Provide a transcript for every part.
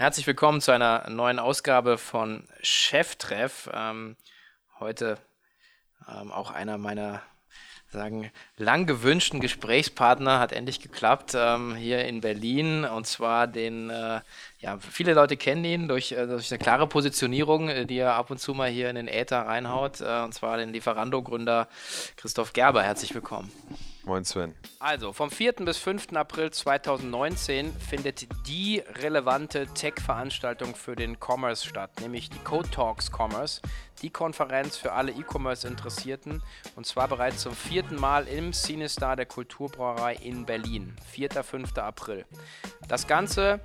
Herzlich willkommen zu einer neuen Ausgabe von Cheftreff. Ähm, heute ähm, auch einer meiner sagen, lang gewünschten Gesprächspartner hat endlich geklappt ähm, hier in Berlin und zwar den, äh, ja, viele Leute kennen ihn durch, äh, durch eine klare Positionierung, äh, die er ab und zu mal hier in den Äther reinhaut äh, und zwar den Lieferando-Gründer Christoph Gerber. Herzlich willkommen. Moin Sven. Also, vom 4. bis 5. April 2019 findet die relevante Tech-Veranstaltung für den Commerce statt, nämlich die Code Talks Commerce, die Konferenz für alle E-Commerce-Interessierten und zwar bereits zum vierten Mal im Cinestar der Kulturbrauerei in Berlin, 4. 5. April. Das Ganze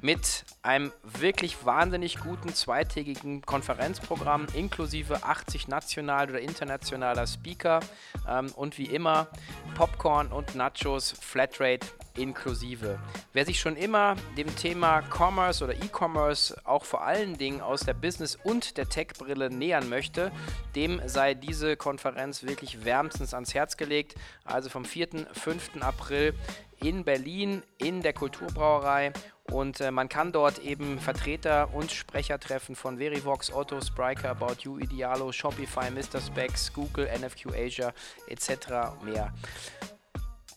mit einem wirklich wahnsinnig guten zweitägigen Konferenzprogramm inklusive 80 national oder internationaler Speaker ähm, und wie immer Popcorn und Nachos Flatrate inklusive. Wer sich schon immer dem Thema Commerce oder E-Commerce auch vor allen Dingen aus der Business- und der Tech-Brille nähern möchte, dem sei diese Konferenz wirklich wärmstens ans Herz gelegt. Also vom 4. 5. April in Berlin in der Kulturbrauerei und äh, man kann dort eben Vertreter und Sprecher treffen von Verivox, Otto, Spriker, About You, Idealo, Shopify, Mr. Specs, Google, NFQ Asia etc. mehr.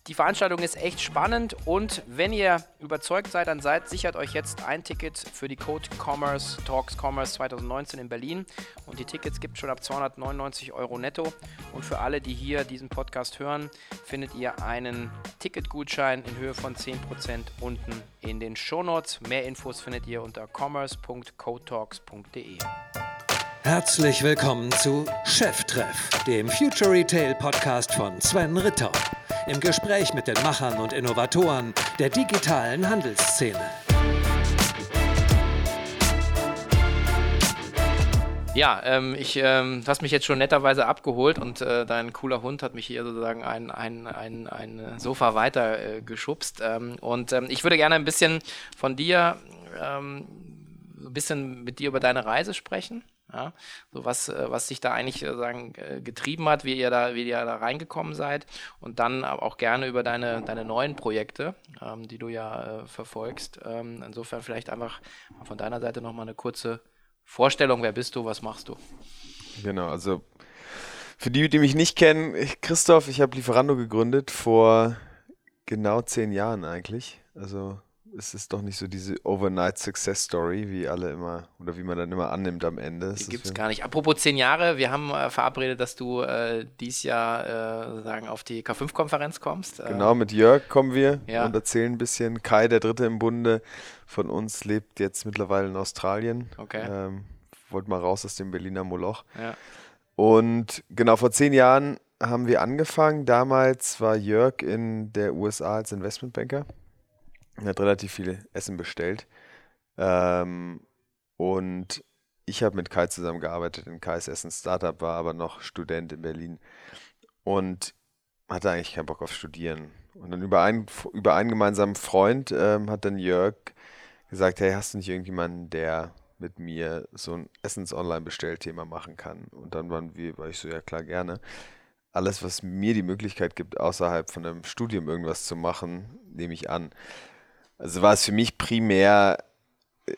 Die Veranstaltung ist echt spannend und wenn ihr überzeugt seid, dann seid, sichert euch jetzt ein Ticket für die Code Commerce Talks Commerce 2019 in Berlin. Und die Tickets gibt es schon ab 299 Euro netto. Und für alle, die hier diesen Podcast hören, findet ihr einen Ticketgutschein in Höhe von 10% unten in den Shownotes. Mehr Infos findet ihr unter commerce.codetalks.de. Herzlich willkommen zu Cheftreff, dem Future Retail Podcast von Sven Ritter im Gespräch mit den Machern und Innovatoren der digitalen Handelsszene. Ja, ähm, ich, ähm, hast mich jetzt schon netterweise abgeholt und äh, dein cooler Hund hat mich hier sozusagen ein, ein, ein, ein Sofa weiter äh, geschubst. Ähm, und ähm, ich würde gerne ein bisschen von dir, ähm, ein bisschen mit dir über deine Reise sprechen. Ja, so was, äh, was sich da eigentlich äh, sagen, äh, getrieben hat, wie ihr da, wie ihr da reingekommen seid und dann auch gerne über deine, deine neuen Projekte, ähm, die du ja äh, verfolgst. Ähm, insofern vielleicht einfach von deiner Seite nochmal eine kurze Vorstellung. Wer bist du? Was machst du? Genau, also für die, die mich nicht kennen, Christoph, ich habe Lieferando gegründet vor genau zehn Jahren eigentlich. Also es ist doch nicht so diese Overnight Success Story, wie alle immer oder wie man dann immer annimmt am Ende. Die gibt es gar nicht. Apropos zehn Jahre, wir haben äh, verabredet, dass du äh, dieses Jahr äh, sagen, auf die K5-Konferenz kommst. Äh, genau, mit Jörg kommen wir ja. und erzählen ein bisschen. Kai, der Dritte im Bunde von uns, lebt jetzt mittlerweile in Australien. Okay. Ähm, wollte mal raus aus dem Berliner Moloch. Ja. Und genau vor zehn Jahren haben wir angefangen. Damals war Jörg in der USA als Investmentbanker. Er hat relativ viel Essen bestellt. Ähm, und ich habe mit Kai zusammengearbeitet in Kais Essen Startup, war aber noch Student in Berlin und hatte eigentlich keinen Bock auf Studieren. Und dann über einen, über einen gemeinsamen Freund ähm, hat dann Jörg gesagt, hey, hast du nicht irgendjemanden, der mit mir so ein Essens-Online-Bestellthema machen kann? Und dann waren wir, war ich so, ja klar, gerne. Alles, was mir die Möglichkeit gibt, außerhalb von einem Studium irgendwas zu machen, nehme ich an. Also war es für mich primär äh,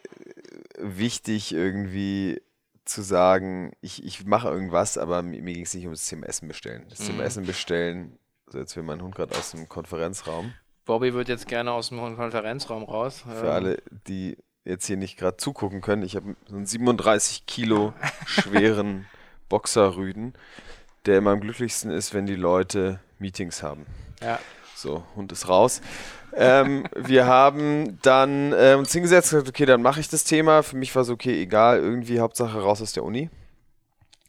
wichtig, irgendwie zu sagen, ich, ich mache irgendwas, aber mir, mir ging es nicht ums Thema Essen bestellen. Das mhm. Thema Essen bestellen, also jetzt will mein Hund gerade aus dem Konferenzraum. Bobby wird jetzt gerne aus dem Konferenzraum raus. Für ähm. alle, die jetzt hier nicht gerade zugucken können, ich habe so einen 37 Kilo schweren Boxerrüden, der immer am glücklichsten ist, wenn die Leute Meetings haben. Ja. So, Hund ist raus. Ähm, wir haben dann äh, uns hingesetzt und gesagt, okay, dann mache ich das Thema. Für mich war es okay, egal, irgendwie Hauptsache raus aus der Uni.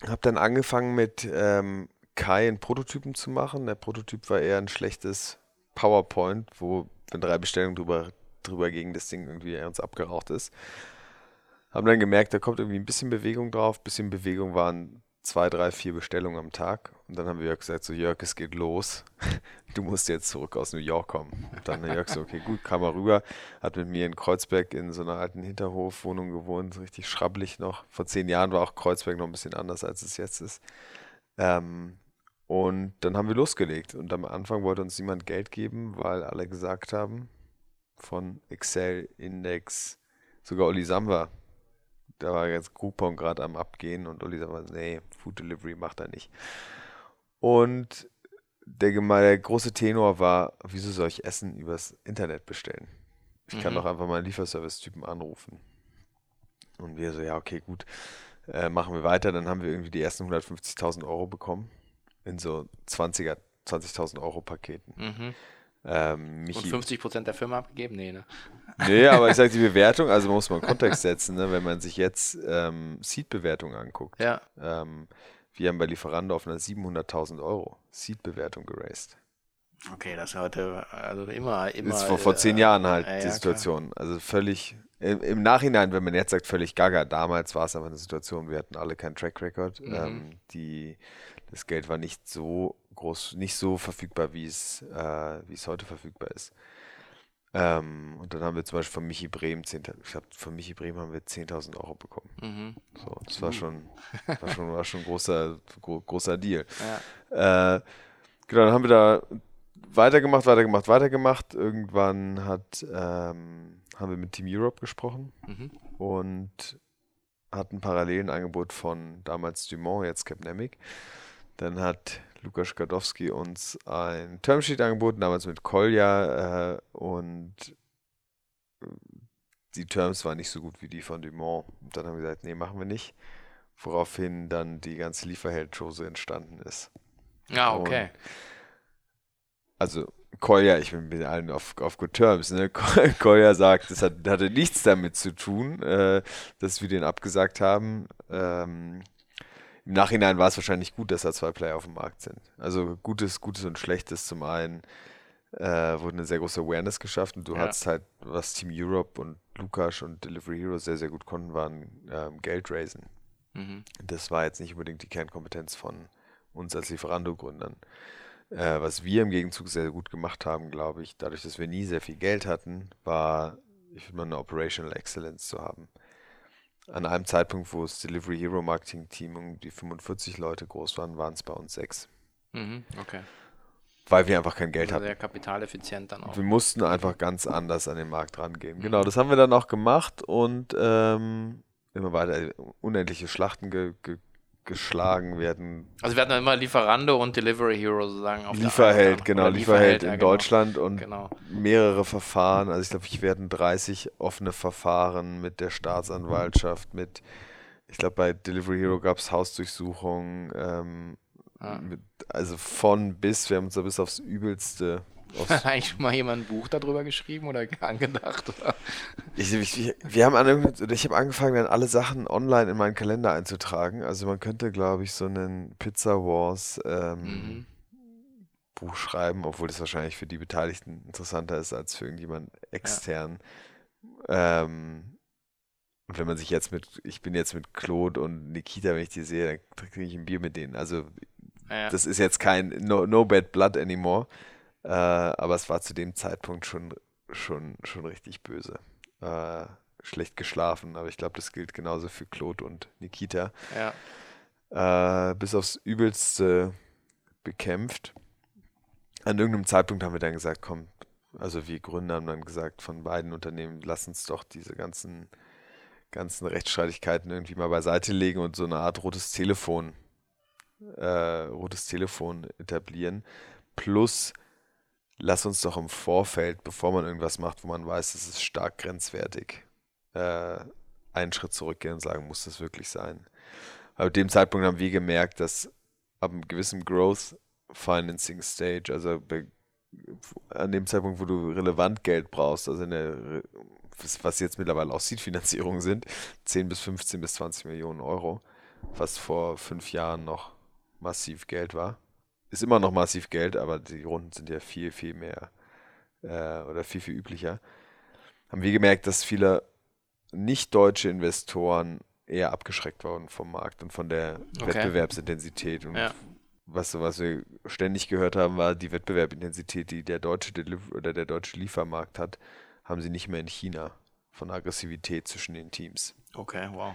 Habe dann angefangen mit ähm, Kai einen Prototypen zu machen. Der Prototyp war eher ein schlechtes PowerPoint, wo wenn drei Bestellungen drüber, drüber gegen das Ding irgendwie uns abgeraucht ist. Haben dann gemerkt, da kommt irgendwie ein bisschen Bewegung drauf. Ein bisschen Bewegung waren zwei, drei, vier Bestellungen am Tag. Und dann haben wir gesagt, so Jörg, es geht los. Du musst jetzt zurück aus New York kommen. Und dann hat Jörg so, okay, gut, kam er rüber, hat mit mir in Kreuzberg in so einer alten Hinterhofwohnung gewohnt, richtig schrabbelig noch. Vor zehn Jahren war auch Kreuzberg noch ein bisschen anders, als es jetzt ist. Ähm, und dann haben wir losgelegt. Und am Anfang wollte uns niemand Geld geben, weil alle gesagt haben, von Excel, Index, sogar Oli Samba, da war jetzt Groupon gerade am Abgehen und Oli Samba, nee, Food Delivery macht er nicht. Und der, der große Tenor war, wieso soll ich Essen übers Internet bestellen? Ich mhm. kann doch einfach mal einen Lieferservice-Typen anrufen. Und wir so, ja, okay, gut, äh, machen wir weiter. Dann haben wir irgendwie die ersten 150.000 Euro bekommen in so 20er, 20.000 Euro Paketen. Mhm. Ähm, und 50 Prozent der Firma abgegeben? Nee, ne? Nee, aber ich sage die Bewertung, also muss man Kontext setzen, ne? wenn man sich jetzt ähm, Seed-Bewertung anguckt. Ja. Ähm, wir haben bei Lieferando auf einer 700.000 Euro Seed-Bewertung geraced. Okay, das ist heute also immer, immer. Das ist vor, vor zehn äh, Jahren halt äh, die ja, Situation. Klar. Also völlig im, im, Nachhinein, wenn man jetzt sagt, völlig gaga. Damals war es einfach eine Situation, wir hatten alle keinen Track Record. Mhm. Ähm, die, das Geld war nicht so groß, nicht so verfügbar, wie es, äh, wie es heute verfügbar ist. Ähm, und dann haben wir zum Beispiel von Michi Brehm, 10, ich glaube, von Michi Brehm haben wir 10.000 Euro bekommen. Mhm. So, das war schon, war schon, war schon ein großer, gro großer Deal. Ja. Äh, genau, dann haben wir da weitergemacht, weitergemacht, weitergemacht. Irgendwann hat, ähm, haben wir mit Team Europe gesprochen mhm. und hatten parallel ein Angebot von damals Dumont, jetzt Capnemic. Dann hat Lukas Skadowski uns ein Termsheet angeboten, damals mit Kolja äh, und die Terms waren nicht so gut wie die von Dumont. Und dann haben wir gesagt, nee, machen wir nicht. Woraufhin dann die ganze Lieferheld-Chose entstanden ist. Ja, okay. Und also Kolja, ich bin mit allen auf, auf Good Terms, ne? Kolja sagt, das hat, hatte nichts damit zu tun, äh, dass wir den abgesagt haben. Ähm, Im Nachhinein war es wahrscheinlich gut, dass da zwei Player auf dem Markt sind. Also Gutes, Gutes und Schlechtes zum einen äh, wurde eine sehr große Awareness geschafft und du ja. hattest halt, was Team Europe und Lukas und Delivery Hero sehr, sehr gut konnten, waren ähm, Geld raisen. Mhm. Das war jetzt nicht unbedingt die Kernkompetenz von uns als Lieferando-Gründern. Äh, was wir im Gegenzug sehr gut gemacht haben, glaube ich, dadurch, dass wir nie sehr viel Geld hatten, war, ich würde mal eine Operational Excellence zu haben. An einem Zeitpunkt, wo das Delivery Hero Marketing Team um die 45 Leute groß waren, waren es bei uns sechs. Mhm, okay. Weil wir einfach kein Geld also hatten. Sehr kapitaleffizient dann auch. Wir mussten einfach ganz anders an den Markt rangehen. Mhm. Genau, das haben wir dann auch gemacht und ähm, immer weiter unendliche Schlachten ge, ge geschlagen werden. Also wir hatten immer Lieferando und Delivery Hero sozusagen auf Lieferheld, genau, Lieferheld, Lieferheld in ja, genau. Deutschland und genau. mehrere Verfahren. Also ich glaube, ich werden 30 offene Verfahren mit der Staatsanwaltschaft, mit, ich glaube, bei Delivery Hero gab es Hausdurchsuchungen, ähm, mit, also von bis, wir haben uns da bis aufs Übelste hat eigentlich schon mal jemand ein Buch darüber geschrieben oder angedacht? Oder? Ich, ich, wir haben an, ich habe angefangen, dann alle Sachen online in meinen Kalender einzutragen. Also man könnte, glaube ich, so einen Pizza Wars ähm, mhm. Buch schreiben, obwohl das wahrscheinlich für die Beteiligten interessanter ist als für irgendjemand extern. Ja. Ähm, und wenn man sich jetzt mit, ich bin jetzt mit Claude und Nikita, wenn ich die sehe, dann trinke ich ein Bier mit denen. Also ja. das ist jetzt kein No, no Bad Blood anymore. Äh, aber es war zu dem Zeitpunkt schon, schon, schon richtig böse. Äh, schlecht geschlafen, aber ich glaube, das gilt genauso für Claude und Nikita. Ja. Äh, bis aufs Übelste bekämpft. An irgendeinem Zeitpunkt haben wir dann gesagt, komm, also wir Gründer haben dann gesagt, von beiden Unternehmen, lass uns doch diese ganzen, ganzen Rechtsstreitigkeiten irgendwie mal beiseite legen und so eine Art rotes Telefon, äh, rotes Telefon etablieren. Plus lass uns doch im Vorfeld, bevor man irgendwas macht, wo man weiß, es ist stark grenzwertig, äh, einen Schritt zurückgehen und sagen, muss das wirklich sein? Aber ab dem Zeitpunkt haben wir gemerkt, dass ab einem gewissen Growth Financing Stage, also an dem Zeitpunkt, wo du relevant Geld brauchst, also in der, was jetzt mittlerweile auch Seed-Finanzierungen sind, 10 bis 15 bis 20 Millionen Euro, was vor fünf Jahren noch massiv Geld war ist immer noch massiv Geld, aber die Runden sind ja viel, viel mehr äh, oder viel, viel üblicher. Haben wir gemerkt, dass viele nicht-deutsche Investoren eher abgeschreckt wurden vom Markt und von der okay. Wettbewerbsintensität. Und ja. was, was wir ständig gehört haben, war die Wettbewerbsintensität, die der deutsche Deliver oder der deutsche Liefermarkt hat, haben sie nicht mehr in China von Aggressivität zwischen den Teams. Okay, wow.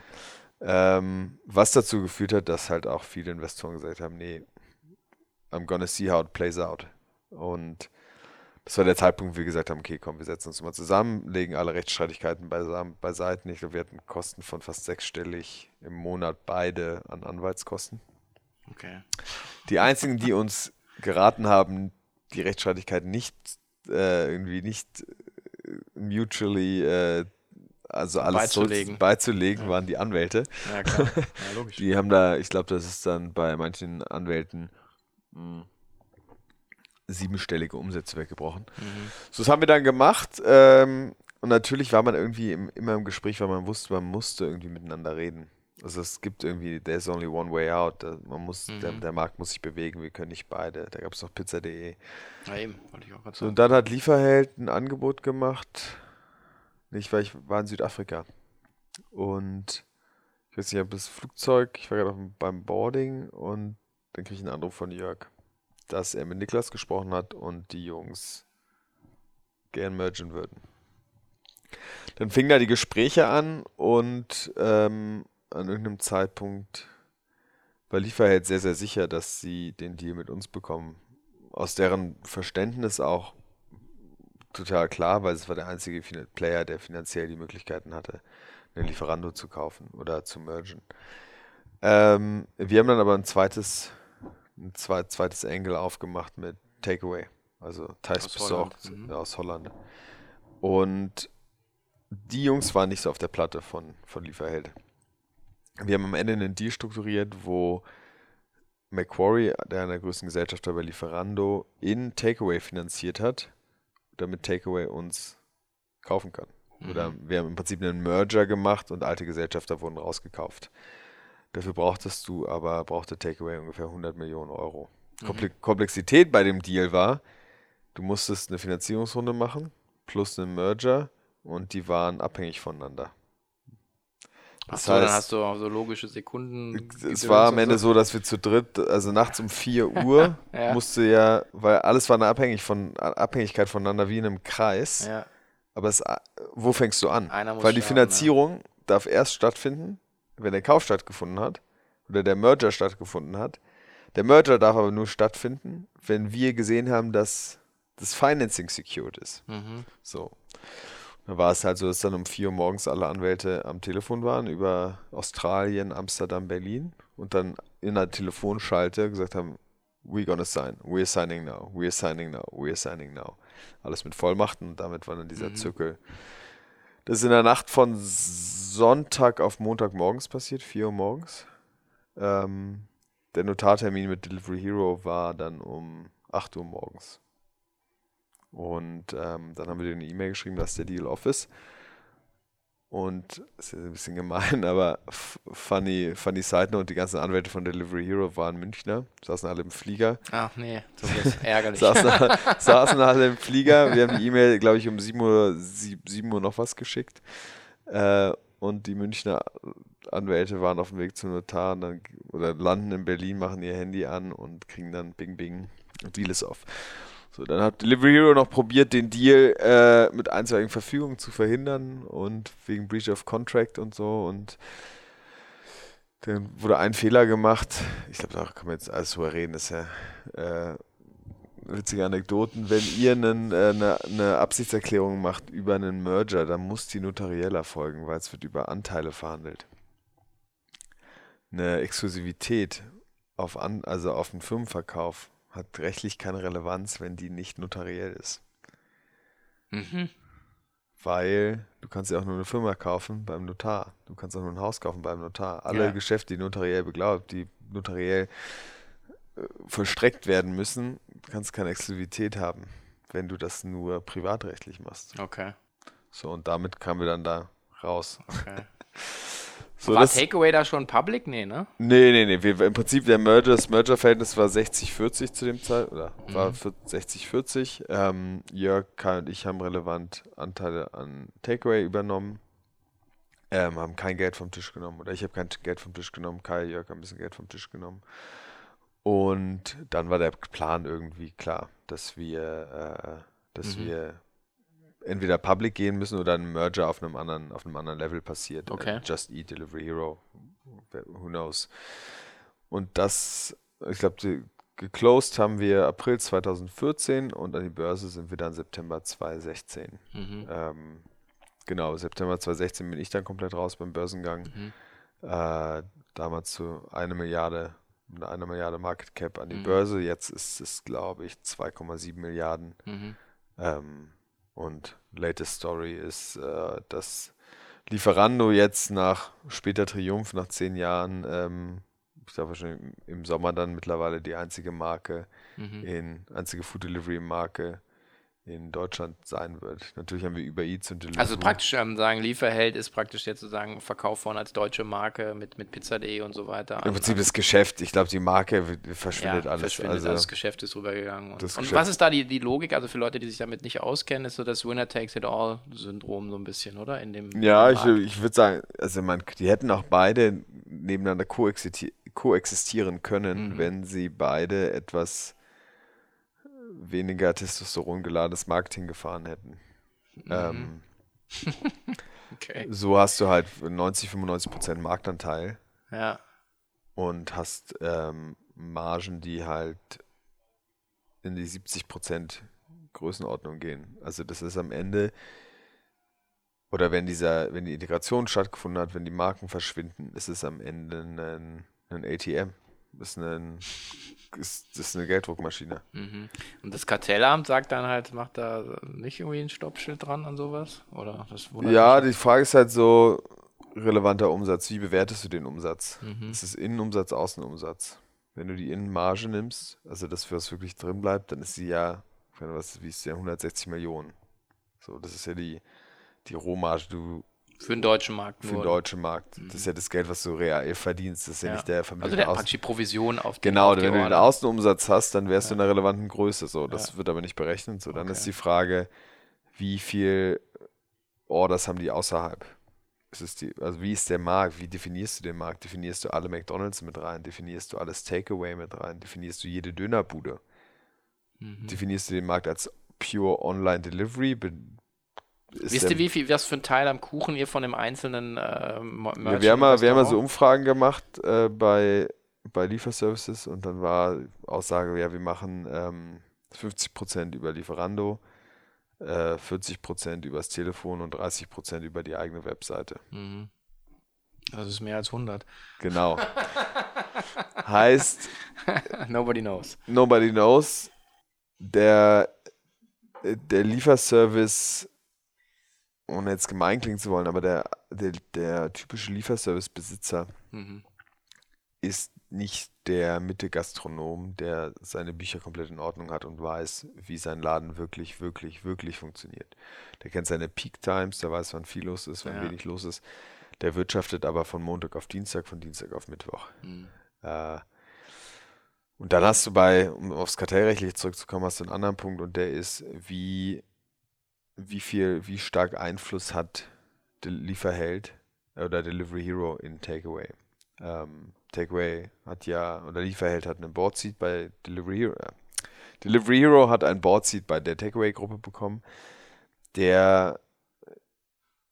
Ähm, was dazu geführt hat, dass halt auch viele Investoren gesagt haben, nee, I'm gonna see how it plays out. Und das war der Zeitpunkt, wo wir gesagt haben, okay, komm, wir setzen uns mal zusammen, legen alle Rechtsstreitigkeiten beiseite. Ich glaube, wir hatten Kosten von fast sechsstellig im Monat beide an Anwaltskosten. Okay. Die einzigen, die uns geraten haben, die Rechtsstreitigkeiten nicht äh, irgendwie nicht äh, mutually äh, also alles Beizulegen. so beizulegen, waren die Anwälte. Ja, klar. Ja, logisch. Die haben da, ich glaube, das ist dann bei manchen Anwälten siebenstellige Umsätze weggebrochen. Mhm. So, das haben wir dann gemacht. Ähm, und natürlich war man irgendwie im, immer im Gespräch, weil man wusste, man musste irgendwie miteinander reden. Also es gibt irgendwie, there's only one way out. Man muss, der, Mhm. der Markt muss sich bewegen, wir können nicht beide. Da gab es noch pizza.de. Ja, eben, wollte ich auch gerade So, sagen. und dann hat Lieferheld ein Angebot gemacht. Ich war, ich war in Südafrika. Und ich weiß nicht, ich habe das Flugzeug, ich war gerade beim Boarding und dann kriege ich einen Anruf von Jörg, dass er mit Niklas gesprochen hat und die Jungs gern mergen würden. Dann fingen da die Gespräche an und ähm, an irgendeinem Zeitpunkt war Lieferheld sehr, sehr sicher, dass sie den Deal mit uns bekommen. Aus deren Verständnis auch total klar, weil es war der einzige Fin- Player, der finanziell die Möglichkeiten hatte, einen Lieferando zu kaufen oder zu mergen. Ähm, wir haben dann aber ein zweites, ein zwei, zweites Angle aufgemacht mit Takeaway, also Thais Aus besorgt Holland, mhm. aus Holland. Und die Jungs waren nicht so auf der Platte von, von Lieferheld. Wir haben am Ende einen Deal strukturiert, wo Macquarie, der einer der größten Gesellschafter bei Lieferando, in Takeaway finanziert hat, damit Takeaway uns kaufen kann. Oder Mhm. wir haben im Prinzip einen Merger gemacht und alte Gesellschafter wurden rausgekauft. Dafür brauchtest du aber, brauchte Takeaway ungefähr 100 Millionen Euro. Komple Komplexität bei dem Deal war, du musstest eine Finanzierungsrunde machen, plus einen Merger und die waren abhängig voneinander. Das so, dann heißt- hast du auch so logische Sekunden. Es war am Ende so, dass wir zu dritt, also nachts um 4 Uhr, Ja. musste ja, weil alles war eine abhängig von, Abhängigkeit voneinander wie in einem Kreis. Ja, Aber es, wo fängst du an? Einer muss Weil die? Finanzierung darf erst stattfinden, wenn der Kauf stattgefunden hat oder der Merger stattgefunden hat. Der Merger darf aber nur stattfinden, wenn wir gesehen haben, dass das Financing secured ist. mhm. So. Da war es halt so, dass dann um 4 Uhr morgens alle Anwälte am Telefon waren über Australien, Amsterdam, Berlin und dann in der Telefonschalte gesagt haben, we're gonna sign, we're signing now, we're signing now, we're signing now. Alles mit Vollmachten und damit war dann dieser Mhm. Zirkel. Das ist in der Nacht von Sonntag auf Montag morgens passiert, 4 Uhr morgens. Ähm, der Notartermin mit Delivery Hero war dann um 8 Uhr morgens. Und ähm, dann haben wir dir eine E-Mail geschrieben, dass der Deal off ist. Und ist ein bisschen gemein, aber funny, funny Side Note, die ganzen Anwälte von Delivery Hero waren Münchner, saßen alle im Flieger, Ach nee, das ist ärgerlich. saßen, saßen alle im Flieger. Wir haben die E-Mail, glaube ich, um 7 Uhr, 7 Uhr noch was geschickt. Äh, und die Münchner Anwälte waren auf dem Weg zum Notar und dann, oder landen in Berlin, machen ihr Handy an und kriegen dann Bing Bing, Deal ist off. So, dann hat Delivery Hero noch probiert, den Deal äh, mit einstweiligen Verfügungen zu verhindern und wegen Breach of Contract und so und dann wurde ein Fehler gemacht. Ich glaube, da kann man jetzt alles drüber reden, das ist ja äh, witzige Anekdoten. Wenn ihr einen, äh, eine, eine Absichtserklärung macht über einen Merger, dann muss die notariell erfolgen, weil es wird über Anteile verhandelt. Eine Exklusivität auf, an, also auf einen Firmenverkauf hat rechtlich keine Relevanz, wenn die nicht notariell ist. Mhm. Weil du kannst ja auch nur eine Firma kaufen beim Notar. Du kannst auch nur ein Haus kaufen beim Notar. Alle Ja. Geschäfte, die notariell beglaubt, die notariell äh, vollstreckt werden müssen, du kannst keine Exklusivität haben, wenn du das nur privatrechtlich machst. Okay, So, und damit kamen wir dann da raus. okay. So, War Takeaway da schon public? Nee, ne? nee, nee, nee. Wir, Im Prinzip der Merger, das Merger-Verhältnis war 60-40 zu dem Zeit, oder war Mhm. für 60-40. Ähm, Jörg, Kai und ich haben relevant Anteile an Takeaway übernommen. Ähm, haben kein Geld vom Tisch genommen. Oder ich habe kein Geld vom Tisch genommen. Kai, Jörg haben ein bisschen Geld vom Tisch genommen. Und dann war der Plan irgendwie klar, dass wir, äh, dass Mhm. wir entweder public gehen müssen oder ein Merger auf einem anderen, auf einem anderen Level passiert. Okay. Äh, Just Eat, Delivery Hero, who knows. Und das, ich glaube, geclosed haben wir April 2014 und an die Börse sind wir dann September 2016. Mhm. Ähm, genau, September 2016 bin ich dann komplett raus beim Börsengang. Mhm. Äh, damals zu einer Milliarde, eine Milliarde Market Cap an die Mhm. Börse. Jetzt ist es, glaube ich, 2,7 Milliarden. Mhm. Ähm, und latest Story ist, äh, dass Lieferando jetzt nach später Triumph, nach zehn Jahren, ähm, ich glaube schon im- im Sommer dann mittlerweile die einzige Marke Mhm. in, einzige Food Delivery Marke in Deutschland sein wird. Natürlich haben wir Uber Eats und Deliveroo. Also praktisch ähm, sagen, Lieferheld ist praktisch jetzt sozusagen verkauft worden als deutsche Marke mit, mit Pizza.de und so weiter. Im Prinzip das Geschäft, ich glaube, die Marke verschwindet ja, alles. Verschwindet, also, also das Geschäft ist rübergegangen. Und, und was ist da die, die Logik? Also für Leute, die sich damit nicht auskennen, ist so das Winner-Takes-it-all-Syndrom so ein bisschen, oder? In dem, Ja, in ich, ich würde sagen, also man, die hätten auch beide nebeneinander koexisti koexistieren können, Mhm. wenn sie beide etwas weniger Testosteron geladenes Marketing gefahren hätten. Mhm. Ähm, okay. so hast du halt 90, 95 Prozent Marktanteil Ja. und hast ähm, Margen, die halt in die 70 Prozent Größenordnung gehen. Also das ist am Ende oder wenn dieser, wenn die Integration stattgefunden hat, wenn die Marken verschwinden, ist es am Ende ein, ein ATM. Ist, ein, ist, ist eine Gelddruckmaschine. Mhm. Und das Kartellamt sagt dann halt, macht da nicht irgendwie ein Stoppschild dran an sowas? Oder das Ja, die Frage ist halt so, relevanter Umsatz, wie bewertest du den Umsatz? Mhm. Ist es Innenumsatz, Außenumsatz? Wenn du die Innenmarge nimmst, also das, was wirklich drin bleibt, dann ist sie ja, was, wie ist die, 160 Millionen. So, das ist ja die, die Rohmarge, du Für den deutschen Markt für den deutschen Markt. Das ist ja das Geld, was du real verdienst. Das ist ja, Ja. nicht der Also vermittelte der Außen. praktisch die Provision auf den Genau, auf wenn du den Order. Außenumsatz hast, dann wärst du in einer relevanten Größe. So, das Ja. wird aber nicht berechnet. So, dann Okay. ist die Frage, wie viel Orders haben die außerhalb? Die, also wie ist der Markt? Wie definierst du den Markt? Definierst du alle McDonalds mit rein? Definierst du alles Takeaway mit rein? Definierst du jede Dönerbude? Mhm. Definierst du den Markt als pure Online Delivery? Be- Wisst ihr, wie viel, was für ein Teil am Kuchen ihr von dem einzelnen äh, Ja, wir haben mal, wir haben mal so Umfragen gemacht äh, bei, bei Lieferservices und dann war Aussage, ja, wir machen ähm, 50% über Lieferando, äh, 40% übers Telefon und 30% über die eigene Webseite. Mhm. Das ist mehr als 100. Genau. heißt, Nobody knows. nobody knows, der, der Lieferservice, ohne jetzt gemein klingen zu wollen, aber der, der, der typische Lieferservice-Besitzer Mhm. ist nicht der Mitte-Gastronom, der seine Bücher komplett in Ordnung hat und weiß, wie sein Laden wirklich, wirklich, wirklich funktioniert. Der kennt seine Peak Times, der weiß, wann viel los ist, wann Ja. wenig los ist. Der wirtschaftet aber von Montag auf Dienstag, von Dienstag auf Mittwoch. Mhm. Äh, und dann hast du bei, um aufs Kartellrechtliche zurückzukommen, hast du einen anderen Punkt und der ist, wie, wie viel, wie stark Einfluss hat der Lieferheld oder Delivery Hero in Takeaway. Ähm, Takeaway hat ja, oder Lieferheld hat einen Boardseat bei Delivery Hero. Äh, Delivery Hero hat ein Boardseat bei der Takeaway-Gruppe bekommen. Der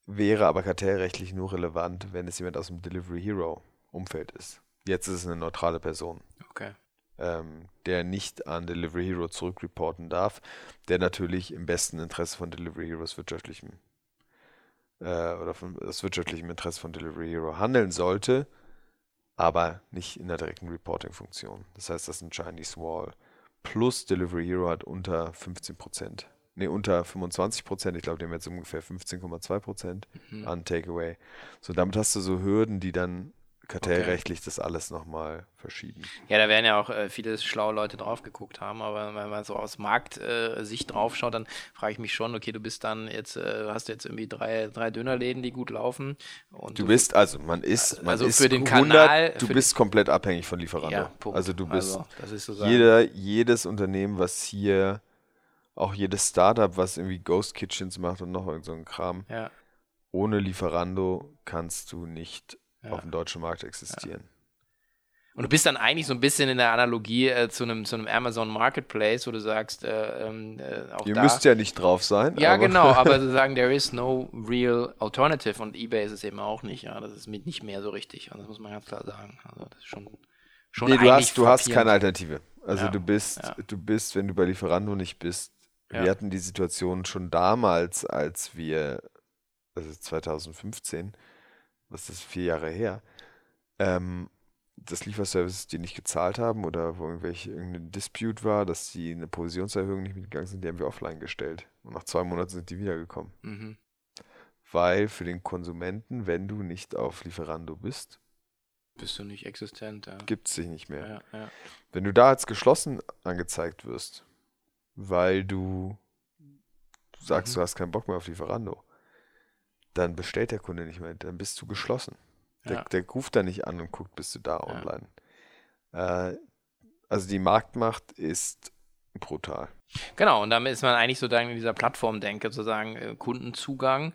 wäre aber kartellrechtlich nur relevant, wenn es jemand aus dem Delivery Hero-Umfeld ist. Jetzt ist es eine neutrale Person, Okay. Ähm, der nicht an Delivery Hero zurückreporten darf, der natürlich im besten Interesse von Delivery Heroes wirtschaftlichem äh, oder von das wirtschaftlichem Interesse von Delivery Hero handeln sollte, aber nicht in der direkten Reporting-Funktion. Das heißt, das ist ein Chinese Wall. Plus Delivery Hero hat unter 15 Prozent. Nee, unter 25 Prozent. Ich glaube, die haben jetzt ungefähr 15,2 Prozent Mhm. an Takeaway. So, damit hast du so Hürden, die dann kartellrechtlich das alles nochmal verschieben. Ja, da werden ja auch äh, viele schlaue Leute drauf geguckt haben, aber wenn man so aus Marktsicht äh, Sicht drauf schaut, dann frage ich mich schon, okay, du bist dann jetzt, äh, hast jetzt irgendwie drei, drei Dönerläden, die gut laufen. Und Du bist, also man ist, man Also ist für den 100, Kanal- du bist komplett abhängig von Lieferando. ja, Punkt. Also du bist, Also, so jeder, jedes Unternehmen, was hier, auch jedes Startup, was irgendwie Ghost Kitchens macht und noch irgend so ein Kram, Ja, ohne Lieferando kannst du nicht Ja. auf dem deutschen Markt existieren. Und du bist dann eigentlich so ein bisschen in der Analogie äh, zu einem zu einem Amazon Marketplace, wo du sagst, äh, ähm, äh, auch Ihr da. müsst ja nicht drauf sein. ja, aber genau, aber sie sagen, there is no real alternative und eBay ist es eben auch nicht. Ja, das ist mit nicht mehr so richtig. Und das muss man ganz klar sagen. Also das ist schon schon Nee, du hast, du hast keine Alternative. Also Ja, du bist, ja. du bist, wenn du bei Lieferando nicht bist, Ja. wir hatten die Situation schon damals, als wir, also 2015, was ist vier Jahre her, ähm, dass Lieferservices die nicht gezahlt haben oder wo irgendwelche irgendein Dispute war, dass die eine Provisionserhöhung nicht mitgegangen sind, die haben wir offline gestellt. Und nach zwei Monaten sind die wiedergekommen. Mhm. Weil für den Konsumenten, wenn du nicht auf Lieferando bist, Bist du nicht existent, ja. gibt es dich nicht mehr. Ja, ja. Wenn du da als geschlossen angezeigt wirst, weil du sagst, Mhm. du hast keinen Bock mehr auf Lieferando, dann bestellt der Kunde nicht mehr, dann bist du geschlossen. Der, Ja. der ruft da nicht an und guckt, bist du da online. Äh, also die Marktmacht ist brutal. Genau, und damit ist man eigentlich sozusagen in dieser Plattformdenke, sozusagen äh, Kundenzugang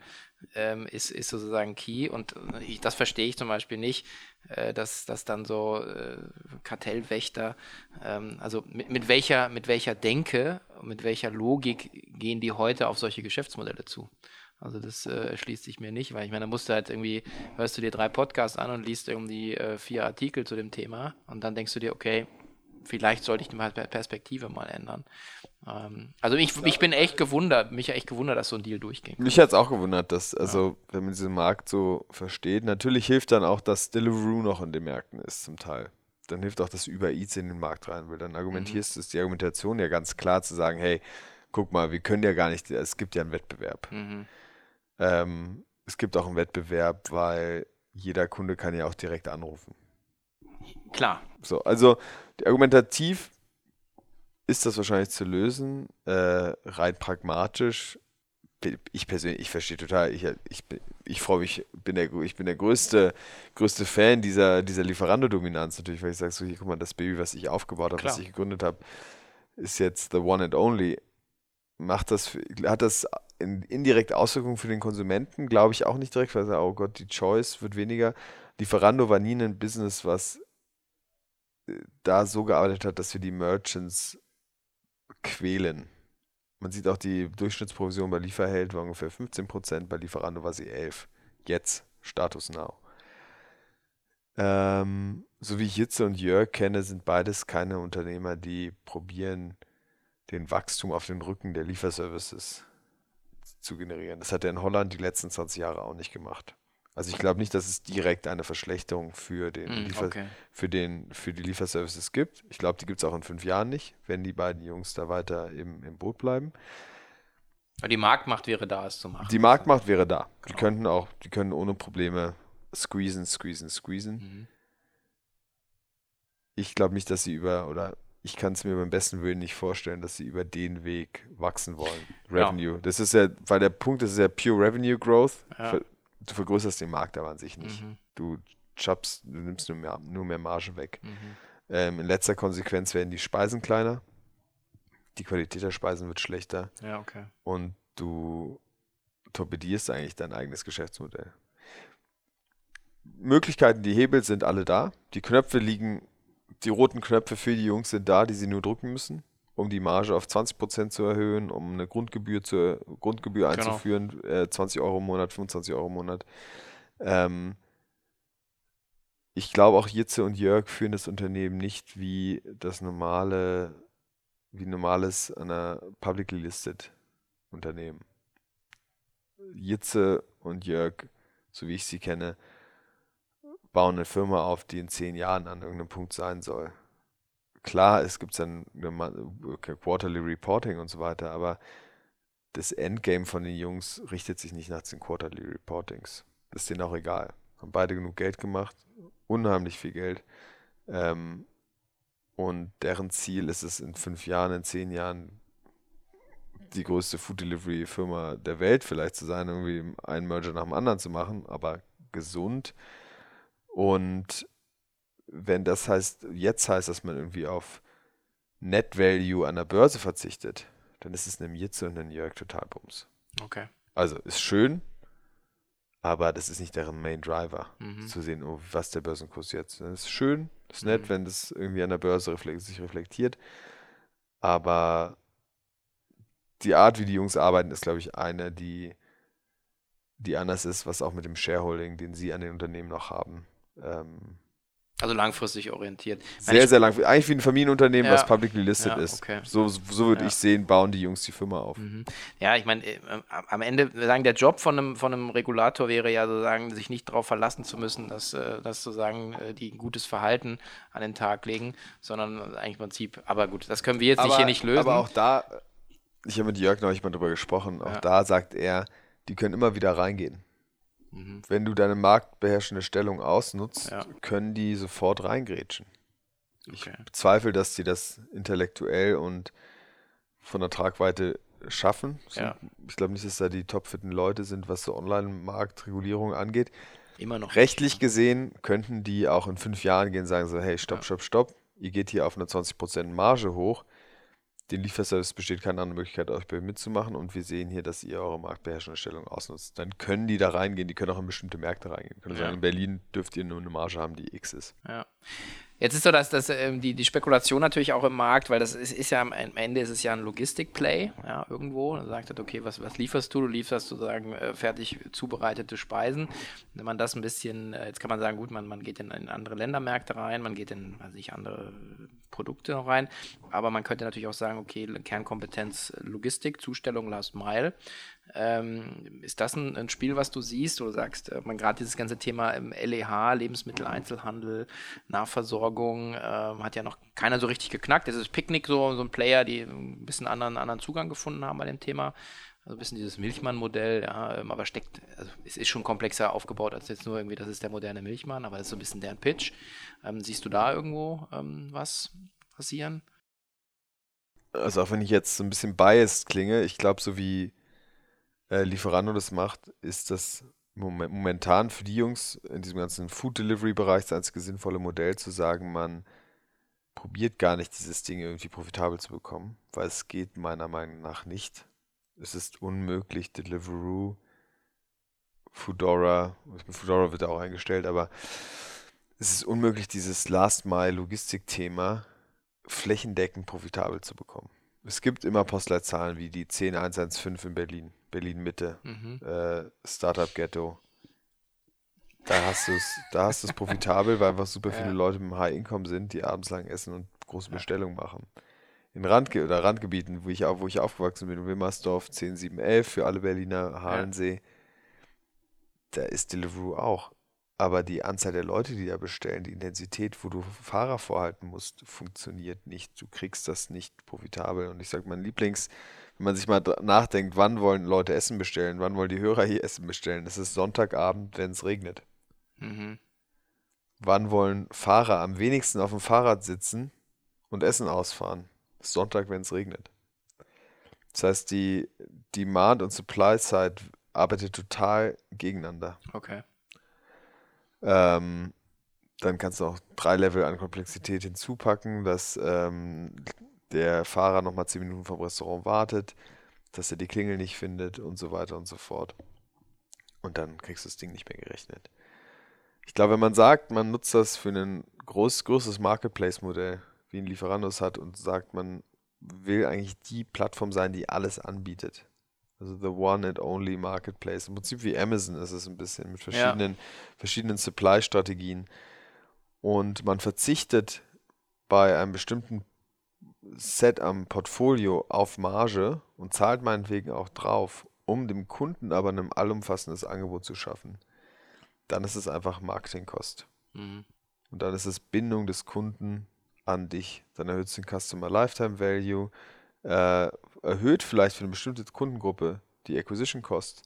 ähm, ist, ist sozusagen key. Und äh, ich, das verstehe ich zum Beispiel nicht, äh, dass, dass dann so äh, Kartellwächter, ähm, also mit, mit, welcher, mit welcher Denke, mit welcher Logik gehen die heute auf solche Geschäftsmodelle zu? Also das äh, schließt sich mir nicht, weil ich meine, da musst du halt irgendwie, hörst du dir drei Podcasts an und liest irgendwie äh, vier Artikel zu dem Thema und dann denkst du dir, okay, vielleicht sollte ich die Perspektive mal ändern. Ähm, also ich, ich bin echt gewundert, mich echt gewundert, dass so ein Deal durchging. Mich hat es auch gewundert, dass, also, wenn man diesen Markt so versteht, natürlich hilft dann auch, dass Deliveroo noch in den Märkten ist, zum Teil. Dann hilft auch, dass Uber Eats in den Markt rein will. Dann argumentierst du, ist die Argumentation ja ganz klar zu sagen, hey, guck mal, wir können ja gar nicht, es gibt ja einen Wettbewerb. Mhm. Ähm, es gibt auch einen Wettbewerb, weil jeder Kunde kann ja auch direkt anrufen. Klar, So, also argumentativ ist das wahrscheinlich zu lösen, äh, rein pragmatisch. Ich persönlich, ich verstehe total, ich, ich, bin- ich freue mich, bin der, ich bin der größte, größte Fan dieser, dieser Lieferando-Dominanz natürlich, weil ich sage so, hier, guck mal, das Baby, was ich aufgebaut habe, was Klar. ich gegründet habe, ist jetzt the one and only. Macht das, hat das in, indirekte Auswirkungen für den Konsumenten? Glaube ich auch nicht direkt, weil er oh Gott, die Choice wird weniger. Lieferando war nie ein Business, was äh, da so gearbeitet hat, dass wir die Merchants quälen. Man sieht auch, die Durchschnittsprovision bei Lieferheld war ungefähr 15%, bei Lieferando war sie 11%. Jetzt, Status Now. Ähm, so wie ich Jitze und Jörg kenne, sind beides keine Unternehmer, die probieren, den Wachstum auf den Rücken der Lieferservices zu generieren. Das hat er in Holland die letzten 20 Jahre auch nicht gemacht. Also ich glaube nicht, dass es direkt eine Verschlechterung für den Mhm, Liefer okay. für, den, für die Lieferservices gibt. Ich glaube, die gibt es auch in fünf Jahren nicht, wenn die beiden Jungs da weiter im, im Boot bleiben. Aber die Marktmacht wäre da, es zu machen. Die Marktmacht wäre da. Die Genau. könnten auch, die können ohne Probleme squeezen, squeezen, squeezen. Mhm. Ich glaube nicht, dass sie über, oder ich kann es mir beim besten Willen nicht vorstellen, dass sie über den Weg wachsen wollen. Ja. Revenue. Das ist ja, weil der Punkt ist ja pure Revenue Growth. Ja. Du vergrößerst den Markt aber an sich nicht. Mhm. Du choppst, du nimmst nur mehr, nur mehr Marge weg. Mhm. Ähm, in letzter Konsequenz werden die Speisen kleiner, die Qualität der Speisen wird schlechter Ja, okay. und du torpedierst eigentlich dein eigenes Geschäftsmodell. Möglichkeiten, die Hebel sind alle da. Die Knöpfe liegen, die roten Knöpfe für die Jungs sind da, die sie nur drücken müssen, um die Marge auf 20% zu erhöhen, um eine Grundgebühr, zu, Grundgebühr Genau. einzuführen, äh, 20 Euro im Monat, 25 Euro im Monat. Ähm, ich glaube auch Jitze und Jörg führen das Unternehmen nicht wie das normale, wie normales an einer publicly listed Unternehmen. Jitze und Jörg, so wie ich sie kenne, bauen eine Firma auf, die in zehn Jahren an irgendeinem Punkt sein soll. Klar, es gibt dann Quarterly Reporting und so weiter, aber das Endgame von den Jungs richtet sich nicht nach den Quarterly Reportings. Das ist denen auch egal. Haben beide genug Geld gemacht, unheimlich viel Geld. Ähm, und deren Ziel ist es in fünf Jahren, in zehn Jahren die größte Food Delivery Firma der Welt vielleicht zu sein, irgendwie einen Merger nach dem anderen zu machen, aber gesund. Und wenn das heißt, jetzt heißt, dass man irgendwie auf Net Value an der Börse verzichtet, dann ist es einem Jitze und einem Jörg total Bums. Okay. Also ist schön, aber das ist nicht deren Main Driver, Mhm. zu sehen, oh, was der Börsenkurs jetzt. Das ist schön, ist nett, Mhm. wenn das irgendwie an der Börse reflekt, sich reflektiert, aber die Art, wie die Jungs arbeiten, ist, glaube ich, eine, die, die anders ist, was auch mit dem Shareholding, den sie an den Unternehmen noch haben, ähm, Also langfristig orientiert. Sehr, sehr langfristig. Eigentlich wie ein Familienunternehmen, ja. was publicly listed ja, ist. Okay. So, so würde ja. ich sehen, bauen die Jungs die Firma auf. Mhm. Ja, ich meine, äh, am Ende, sagen, der Job von einem, von einem Regulator wäre ja sozusagen, sich nicht darauf verlassen zu müssen, dass, äh, dass sozusagen äh, die ein gutes Verhalten an den Tag legen, sondern eigentlich im Prinzip, aber gut, das können wir jetzt aber, hier nicht lösen. Aber auch da, ich habe mit Jörg neulich mal drüber gesprochen, auch da sagt er, die können immer wieder reingehen. Mhm. Wenn du deine marktbeherrschende Stellung ausnutzt, ja. können die sofort reingrätschen. Okay. Ich bezweifle, dass die das intellektuell und von der Tragweite schaffen. Ja. Ich glaube nicht, dass da die topfitten Leute sind, was so Online-Marktregulierung angeht. Immer noch. Rechtlich gesehen könnten die auch in fünf Jahren gehen und sagen so, hey, stopp, ja. stopp, stopp, ihr geht hier auf eine 20% Marge hoch den Lieferservice besteht keine andere Möglichkeit, euch bei mitzumachen und wir sehen hier, dass ihr eure marktbeherrschende Stellung ausnutzt. Dann können die da reingehen, die können auch in bestimmte Märkte reingehen. Können ja. sagen, in Berlin dürft ihr nur eine Marge haben, die X ist. Ja. Jetzt ist so, dass, dass ähm, die, die Spekulation natürlich auch im Markt, weil das ist, ist ja am Ende ist es ja ein Logistik-Play, ja, irgendwo. Da sagt er, okay, was, was lieferst du? Du lieferst sozusagen äh, fertig zubereitete Speisen. Wenn man das ein bisschen, äh, jetzt kann man sagen, gut, man, man geht in, in andere Ländermärkte rein, man geht in, weiß ich, andere Produkte noch rein. Aber man könnte natürlich auch sagen, okay, Kernkompetenz Logistik, Zustellung Last Mile. Ähm, ist das ein, ein, Spiel, was du siehst, wo du sagst, äh, man gerade dieses ganze Thema im LEH, Lebensmitteleinzelhandel, Nahversorgung, äh, hat ja noch keiner so richtig geknackt. Es ist Picknick so, so ein Player, die ein bisschen anderen, anderen Zugang gefunden haben bei dem Thema. Also ein bisschen dieses Milchmann-Modell, ja, ähm, aber steckt, also es ist schon komplexer aufgebaut als jetzt nur irgendwie, das ist der moderne Milchmann, aber das ist so ein bisschen deren Pitch. Ähm, siehst du da irgendwo ähm, was passieren? Also auch wenn ich jetzt so ein bisschen biased klinge, ich glaube, so wie äh, Lieferando das macht, ist das momentan für die Jungs in diesem ganzen Food Delivery Bereich das einzige sinnvolle Modell zu sagen, man probiert gar nicht dieses Ding irgendwie profitabel zu bekommen, weil es geht meiner Meinung nach nicht es ist unmöglich, Deliveroo, Foodora, Foodora wird auch eingestellt, aber es ist unmöglich, dieses Last-Mile-Logistik-Thema flächendeckend profitabel zu bekommen. Es gibt immer Postleitzahlen wie die 10115 in Berlin, Berlin-Mitte, mhm. äh, Startup-Ghetto. Da hast du es, da hast du es profitabel, weil einfach super viele ja. Leute mit High Income sind, die abends lang essen und große Bestellungen machen in Randge oder Randgebieten, wo ich, wo ich aufgewachsen bin, Wilmersdorf 10711 für alle Berliner, Halensee, ja. da ist Deliveroo auch. Aber die Anzahl der Leute, die da bestellen, die Intensität, wo du Fahrer vorhalten musst, funktioniert nicht. Du kriegst das nicht profitabel. Und ich sage, mein Lieblings, wenn man sich mal nachdenkt, wann wollen Leute Essen bestellen, wann wollen die Hörer hier Essen bestellen? Es ist Sonntagabend, wenn es regnet. Mhm. Wann wollen Fahrer am wenigsten auf dem Fahrrad sitzen und Essen ausfahren? Sonntag, wenn es regnet. Das heißt, die Demand- und Supply-Side arbeitet total gegeneinander. Okay. Ähm, dann kannst du auch drei Level an Komplexität hinzupacken, dass ähm, der Fahrer nochmal zehn Minuten vom Restaurant wartet, dass er die Klingel nicht findet und so weiter und so fort. Und dann kriegst du das Ding nicht mehr gerechnet. Ich glaube, wenn man sagt, man nutzt das für ein groß, großes Marketplace-Modell, wie ein Lieferandos hat und sagt, man will eigentlich die Plattform sein, die alles anbietet. Also the one and only marketplace. Im Prinzip wie Amazon ist es ein bisschen mit verschiedenen, ja. verschiedenen Supply-Strategien. Und man verzichtet bei einem bestimmten Set am Portfolio auf Marge und zahlt meinetwegen auch drauf, um dem Kunden aber ein allumfassendes Angebot zu schaffen. Dann ist es einfach Marketingkost. Mhm. Und dann ist es Bindung des Kunden an dich. Dann erhöht es den Customer Lifetime Value, äh, erhöht vielleicht für eine bestimmte Kundengruppe die Acquisition Cost,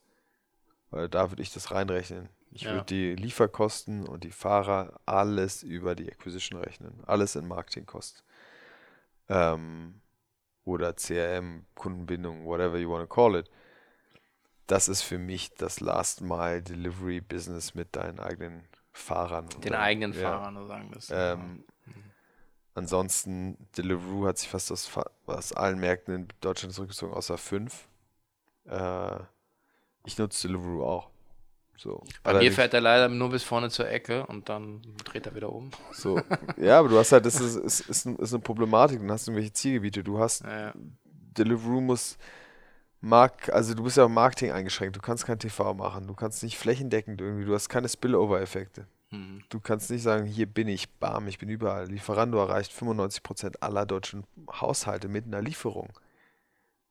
weil da würde ich das reinrechnen. Ich ja. würde die Lieferkosten und die Fahrer alles über die Acquisition rechnen, alles in Marketingkost. Ähm, oder CRM, Kundenbindung, whatever you want to call it. Das ist für mich das Last Mile Delivery Business mit deinen eigenen Fahrern. Den eigenen ja, Fahrern, sagen das. Ähm, Ansonsten, Deliveroo hat sich fast aus, aus allen Märkten in Deutschland zurückgezogen, außer fünf. Äh, ich nutze Deliveroo auch. So. Bei mir fährt er leider nur bis vorne zur Ecke und dann dreht er wieder um. So. Ja, aber du hast halt, das ist, ist, ist, ist eine Problematik. Dann hast du irgendwelche Zielgebiete. Du hast, ja, ja. Deliveroo muss, Mark, also du bist ja auf Marketing eingeschränkt. Du kannst kein TV machen. Du kannst nicht flächendeckend irgendwie, du hast keine Spillover-Effekte. Mhm. Du kannst nicht sagen, hier bin ich, bam, ich bin überall. Lieferando erreicht 95% aller deutschen Haushalte mit einer Lieferung.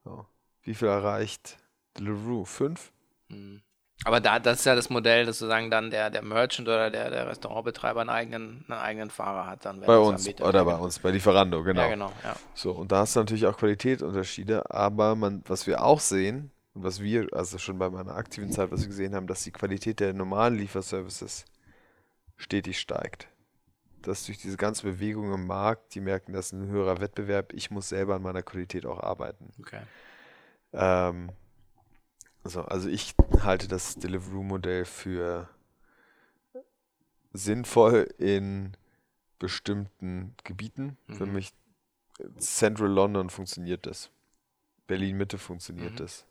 So. Wie viel erreicht Deliveroo? Fünf? Mhm. Aber da, das ist ja das Modell, dass sozusagen dann der, der Merchant oder der, der Restaurantbetreiber einen eigenen, einen eigenen Fahrer hat. Dann, bei uns, oder bei uns, bei Lieferando, genau. Ja, genau ja. So, und da hast du natürlich auch Qualitätsunterschiede, aber man, was wir auch sehen, und was wir, also schon bei meiner aktiven Zeit, was wir gesehen haben, dass die Qualität der normalen Lieferservices stetig steigt. Dass durch diese ganze Bewegung im Markt, die merken, das ist ein höherer Wettbewerb, ich muss selber an meiner Qualität auch arbeiten. Okay. Ähm, so, also ich halte das Deliveroo-Modell für sinnvoll in bestimmten Gebieten. Mhm. Für mich Central London funktioniert das. Berlin Mitte funktioniert mhm. das.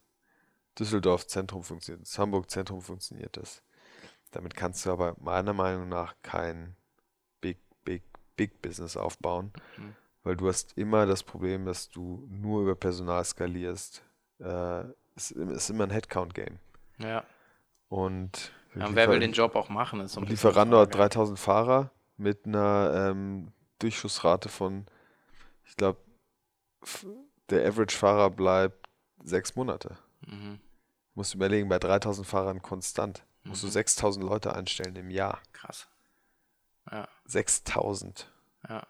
Düsseldorf Zentrum funktioniert das. Hamburg Zentrum funktioniert das. Damit kannst du aber meiner Meinung nach kein Big, Big, Big Business aufbauen, mhm. weil du hast immer das Problem, dass du nur über Personal skalierst. Äh, es ist immer ein Headcount-Game. Ja. Und ja, wer will den Job auch machen? Ist so Lieferando hat 3000 Fahrer mit einer ähm, Durchschussrate von, ich glaube, der Average-Fahrer bleibt sechs Monate. Mhm. Musst du überlegen, bei 3000 Fahrern konstant musst mhm. du 6000 Leute einstellen im Jahr. Krass. Ja. 6000. Ja.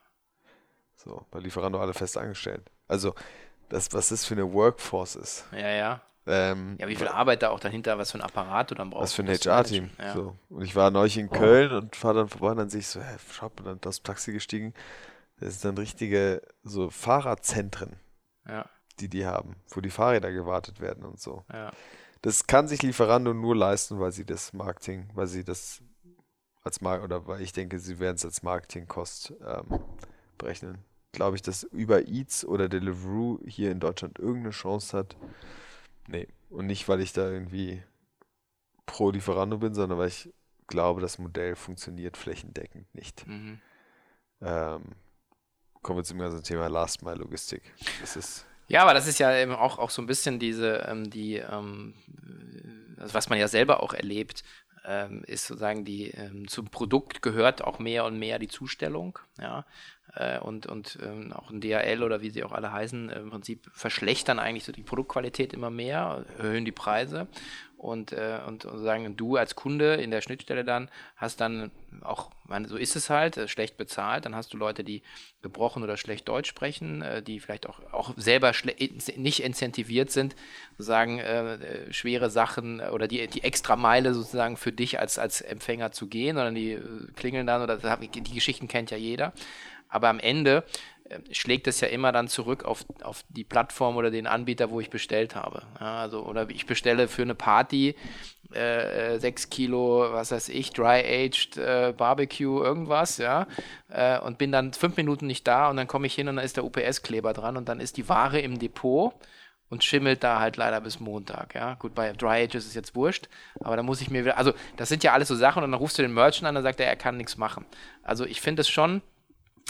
So, bei Lieferando alle fest angestellt. Also, das, was das für eine Workforce ist. Ja, ja. Ähm, ja, wie viel Arbeit da auch dahinter, was für ein Apparat du dann brauchst. Was für ein HR-Team. Ja. So. Und ich war neulich in Köln und fahre dann vorbei und dann sehe ich so, hä, schau, und dann das Taxi gestiegen. Das sind dann richtige so Fahrerzentren, ja. die die haben, wo die Fahrräder gewartet werden und so. Ja. Das kann sich Lieferando nur leisten, weil sie das Marketing, weil sie das als Markt oder weil ich denke, sie werden es als Marketingkost ähm, berechnen. Glaube ich, dass über Eats oder Deliveroo hier in Deutschland irgendeine Chance hat, Nee. Und nicht, weil ich da irgendwie pro Lieferando bin, sondern weil ich glaube, das Modell funktioniert flächendeckend nicht. Mhm. Ähm, kommen wir zum ganzen Thema Last Mile Logistik. Das ist ja, aber das ist ja eben auch, auch so ein bisschen diese, ähm, die, ähm, also was man ja selber auch erlebt, ähm, ist sozusagen die, ähm, zum Produkt gehört auch mehr und mehr die Zustellung, ja. Äh, und, und ähm, auch ein DHL oder wie sie auch alle heißen, im Prinzip verschlechtern eigentlich so die Produktqualität immer mehr, erhöhen die Preise und, äh, und, und sagen, du als Kunde in der Schnittstelle dann hast dann auch, meine, so ist es halt, äh, schlecht bezahlt, dann hast du Leute, die gebrochen oder schlecht Deutsch sprechen, äh, die vielleicht auch, auch selber nicht incentiviert sind, sozusagen äh, äh, schwere Sachen oder die, die extra Meile sozusagen für dich als, als Empfänger zu gehen, sondern die äh, klingeln dann oder die Geschichten kennt ja jeder. Aber amEnde äh, schlägt es ja immer dann zurück auf, auf die Plattform oder den Anbieter, wo ich bestellt habe. Ja, also, oder ich bestelle für eine Party äh, 6 äh, Kilo, was weiß ich, Dry-Aged äh, Barbecue, irgendwas, ja, äh, und bin dann fünf Minuten nicht da und dann komme ich hin und dann ist der UPS-Kleber dran und dann ist die Ware im Depot und schimmelt da halt leider bis Montag, ja. Gut, bei Dry Age ist es jetzt wurscht, aber da muss ich mir wieder, also das sind ja alles so Sachen und dann rufst du den Merchant an, dann sagt er, er kann nichts machen. Also ich finde es schon,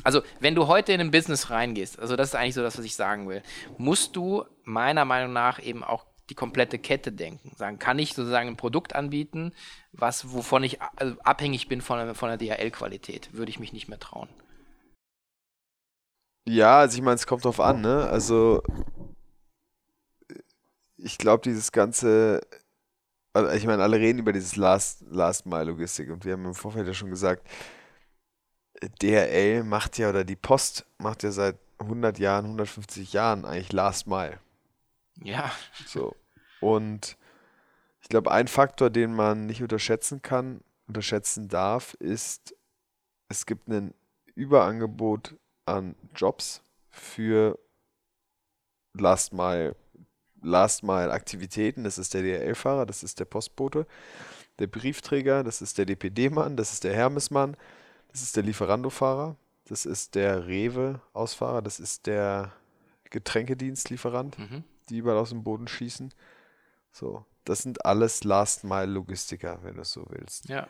also, wenn du heute in ein Business reingehst, also das ist eigentlich so das, was ich sagen will, musst du meiner Meinung nach eben auch die komplette Kette denken. Sagen, kann ich sozusagen ein Produkt anbieten, was, wovon ich also abhängig bin von, von der DHL-Qualität? Würde ich mich nicht mehr trauen. Ja, also ich meine, es kommt drauf an, ne? Also ich glaube, dieses ganze, also ich meine, alle reden über dieses Last, Last Mile Logistik und wir haben im Vorfeld ja schon gesagt, DHL macht ja, oder die Post macht ja seit 100 Jahren, 150 Jahren eigentlich Last Mile. Ja. So. Und ich glaube, ein Faktor, den man nicht unterschätzen kann, unterschätzen darf, ist, es gibt ein Überangebot an Jobs für Last Mile, Last Mile Aktivitäten. Das ist der DHL-Fahrer, das ist der Postbote, der Briefträger, das ist der DPD-Mann, das ist der Hermes-Mann das ist der Lieferando-Fahrer. Das ist der Rewe-Ausfahrer. Das ist der Getränkedienstlieferant, mhm. die überall aus dem Boden schießen. So, das sind alles Last-Mile-Logistiker, wenn du es so willst. Ja.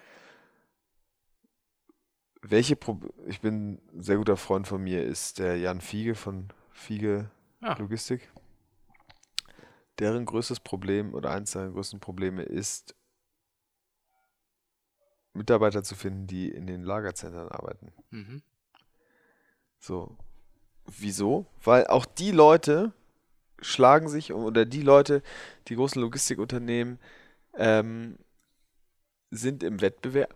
Welche Pro ich bin ein sehr guter Freund von mir, ist der Jan Fiege von Fiege ja. Logistik. Deren größtes Problem oder eines seiner größten Probleme ist Mitarbeiter zu finden, die in den Lagerzentren arbeiten. Mhm. So. Wieso? Weil auch die Leute schlagen sich, oder die Leute, die großen Logistikunternehmen, ähm, sind im Wettbewerb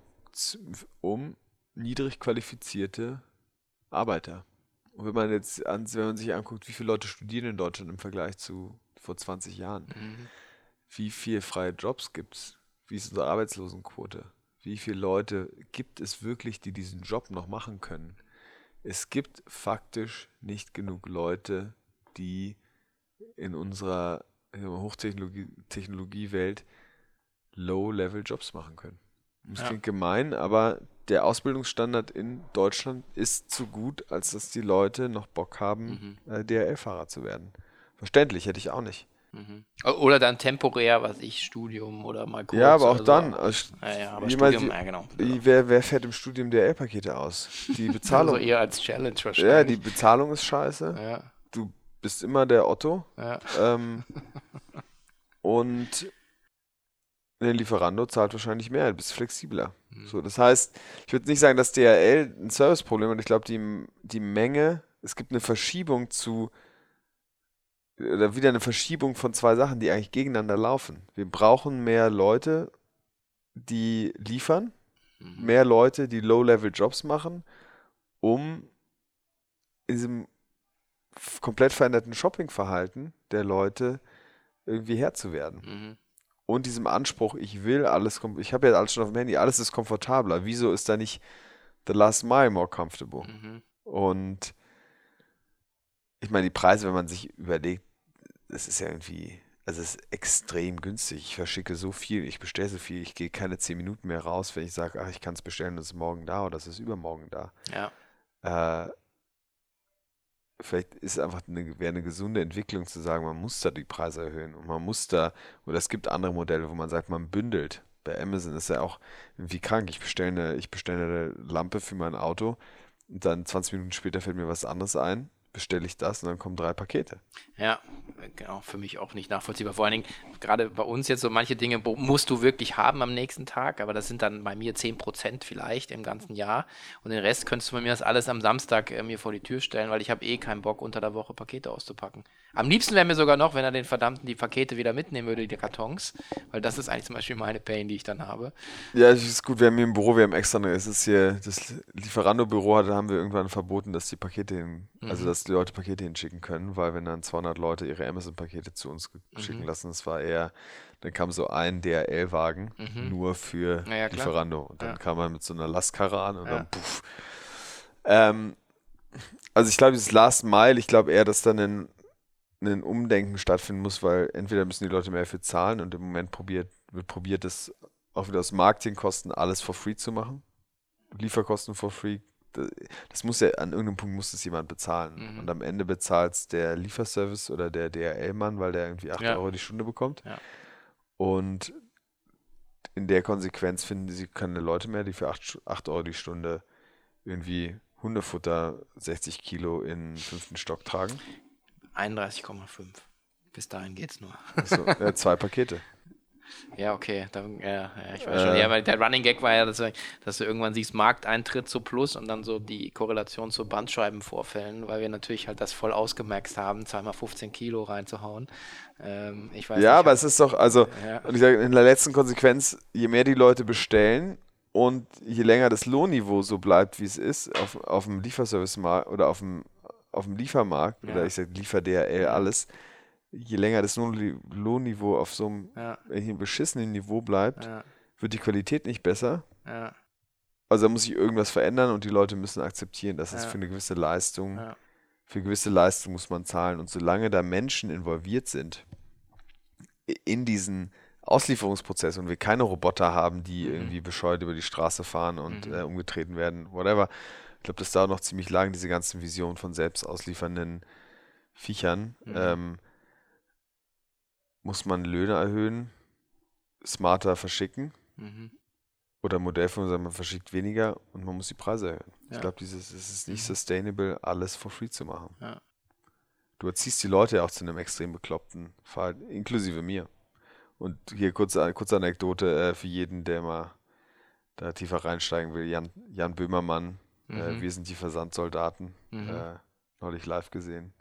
um niedrig qualifizierte Arbeiter. Und wenn man jetzt an, wenn man sich anguckt, wie viele Leute studieren in Deutschland im Vergleich zu vor 20 Jahren, Mhm. wie viele freie Jobs gibt es? Wie ist unsere Arbeitslosenquote? Wie viele Leute gibt es wirklich, die diesen Job noch machen können? Es gibt faktisch nicht genug Leute, die in unserer Hochtechnologie-Welt Low-Level-Jobs machen können. Das Ja. klingt gemein, aber der Ausbildungsstandard in Deutschland ist zu gut, als dass die Leute noch Bock haben, Mhm. äh, DHL-Fahrer zu werden. Verständlich, hätte ich auch nicht. Mhm. Oder dann temporär, was ich, Studium oder mal kurz. ja, aber auch dann. So. Also, Ja, ja, aber Studium, ja, genau. Wer, wer fährt im Studium DHL-Pakete aus? Die Bezahlung. Also eher als Challenge ja, die wahrscheinlich. Bezahlung ist scheiße. Ja, Du bist immer der Otto. ja. Ähm, und der Lieferando zahlt wahrscheinlich mehr, du bist flexibler. Mhm. So, das heißt, ich würde nicht sagen, dass DHL ein Serviceproblem hat. Ich glaube, die, die Menge, es gibt eine Verschiebung zu, oder wieder eine Verschiebung von zwei Sachen, die eigentlich gegeneinander laufen. Wir brauchen mehr Leute, die liefern, Mhm. mehr Leute, die Low-Level-Jobs machen, um in diesem komplett veränderten Shoppingverhalten der Leute irgendwie Herr zu werden. Mhm. Und diesem Anspruch, ich will alles, ich habe ja alles schon auf dem Handy, alles ist komfortabler. Wieso ist da nicht the last mile more comfortable? Mhm. Und ich meine, die Preise, wenn man sich überlegt, das ist ja irgendwie, also es ist extrem günstig. Ich verschicke so viel, ich bestelle so viel, ich gehe keine zehn Minuten mehr raus, wenn ich sage, ach, ich kann es bestellen, das ist morgen da oder das ist übermorgen da. Ja. Äh, vielleicht ist einfach eine, wäre eine gesunde Entwicklung zu sagen, man muss da die Preise erhöhen und man muss da, oder es gibt andere Modelle, wo man sagt, man bündelt. Bei Amazon ist ja auch irgendwie krank. Ich bestelle eine, ich bestelle eine Lampe für mein Auto und dann 20 Minuten später fällt mir was anderes ein, bestelle ich das und dann kommen drei Pakete. Ja, genau, für mich auch nicht nachvollziehbar. Vor allen Dingen, gerade bei uns jetzt so manche Dinge musst du wirklich haben am nächsten Tag, aber das sind dann bei mir 10% vielleicht im ganzen Jahr. Und den Rest könntest du bei mir das alles am Samstag äh, mir vor die Tür stellen, weil ich habe eh keinen Bock, unter der Woche Pakete auszupacken. Am liebsten wäre mir sogar noch, wenn er den verdammten die Pakete wieder mitnehmen würde, die Kartons, weil das ist eigentlich zum Beispiel meine Pain, die ich dann habe. Ja, es ist gut, wir haben hier im Büro, wir haben extra, es ist hier, das Lieferando-Büro, da haben wir irgendwann verboten, dass die Pakete hin, also Mhm. Dass die Leute Pakete hinschicken können, weil wenn dann 200 Leute ihre Amazon-Pakete zu uns Mhm. schicken lassen, das war eher, dann kam so ein DHL-Wagen Mhm. nur für Ja. Lieferando und dann Ja. kam man mit so einer Lastkarre an und dann puff. Ähm, also ich glaube, dieses Last Mile, ich glaube eher, dass dann ein, ein Umdenken stattfinden muss, weil entweder müssen die Leute mehr für zahlen und im Moment probiert, wird probiert, das auch wieder aus Marketingkosten alles for free zu machen. Lieferkosten for free. Das, muss ja, an irgendeinem Punkt muss es jemand bezahlen. Mhm. Und am Ende bezahlt es der Lieferservice oder der DHL-Mann, weil der irgendwie 8 Ja. Euro die Stunde bekommt. Ja. Und in der Konsequenz finden sie keine Leute mehr, die für 8, 8 Euro die Stunde irgendwie Hundefutter 60 Kilo in fünften Stock tragen. 31,5. Bis dahin geht's nur. Also, ja, zwei Pakete. Ja, okay. Dann, ja, ja, ich weiß Äh. schon. Ja, weil der Running Gag war ja, dass, du- dass du irgendwann siehst, Markteintritt zu Plus und dann so die Korrelation zu Bandscheibenvorfällen, weil wir natürlich halt das voll ausgemaxt haben, zweimal 15 Kilo reinzuhauen. Ähm, ich weiß Ja, nicht, aber es ist doch, also, Ja. und ich sage, in der letzten Konsequenz, je mehr die Leute bestellen und je länger das Lohnniveau so bleibt, wie es ist, auf, auf dem Lieferservice-Markt oder auf dem, auf dem Liefermarkt, Ja. oder ich sage Liefer-DHL, alles, je länger das Lohn Lohnniveau auf so einem Ja, äh, beschissenen Niveau bleibt, ja, wird die Qualität nicht besser. ja, Also da muss sich irgendwas verändern und die Leute müssen akzeptieren, dass es für eine gewisse Leistung, für gewisse Leistung muss man zahlen. Und solange da Menschen involviert sind in diesen Auslieferungsprozess und wir keine Roboter haben, die Mhm. irgendwie bescheuert über die Straße fahren und Mhm. äh, umgetreten werden, whatever. Ich glaube, das dauert noch ziemlich lang, diese ganzen Visionen von selbst ausliefernden Viechern. Mhm. Ähm, muss man Löhne erhöhen, smarter verschicken Mhm. oder Modellfirmen sagen, man verschickt weniger und man muss die Preise erhöhen. Ich Ja. glaube, dieses es ist nicht Mhm. sustainable, alles for free zu machen. Ja. Du erziehst die Leute ja auch zu einem extrem bekloppten Verhalten, inklusive mir. Und hier kurze, kurze Anekdote äh, für jeden, der mal da tiefer reinsteigen will. Jan, Jan Böhmermann, äh, Mhm. Wir sind die Versandsoldaten, Mhm. äh, neulich live gesehen.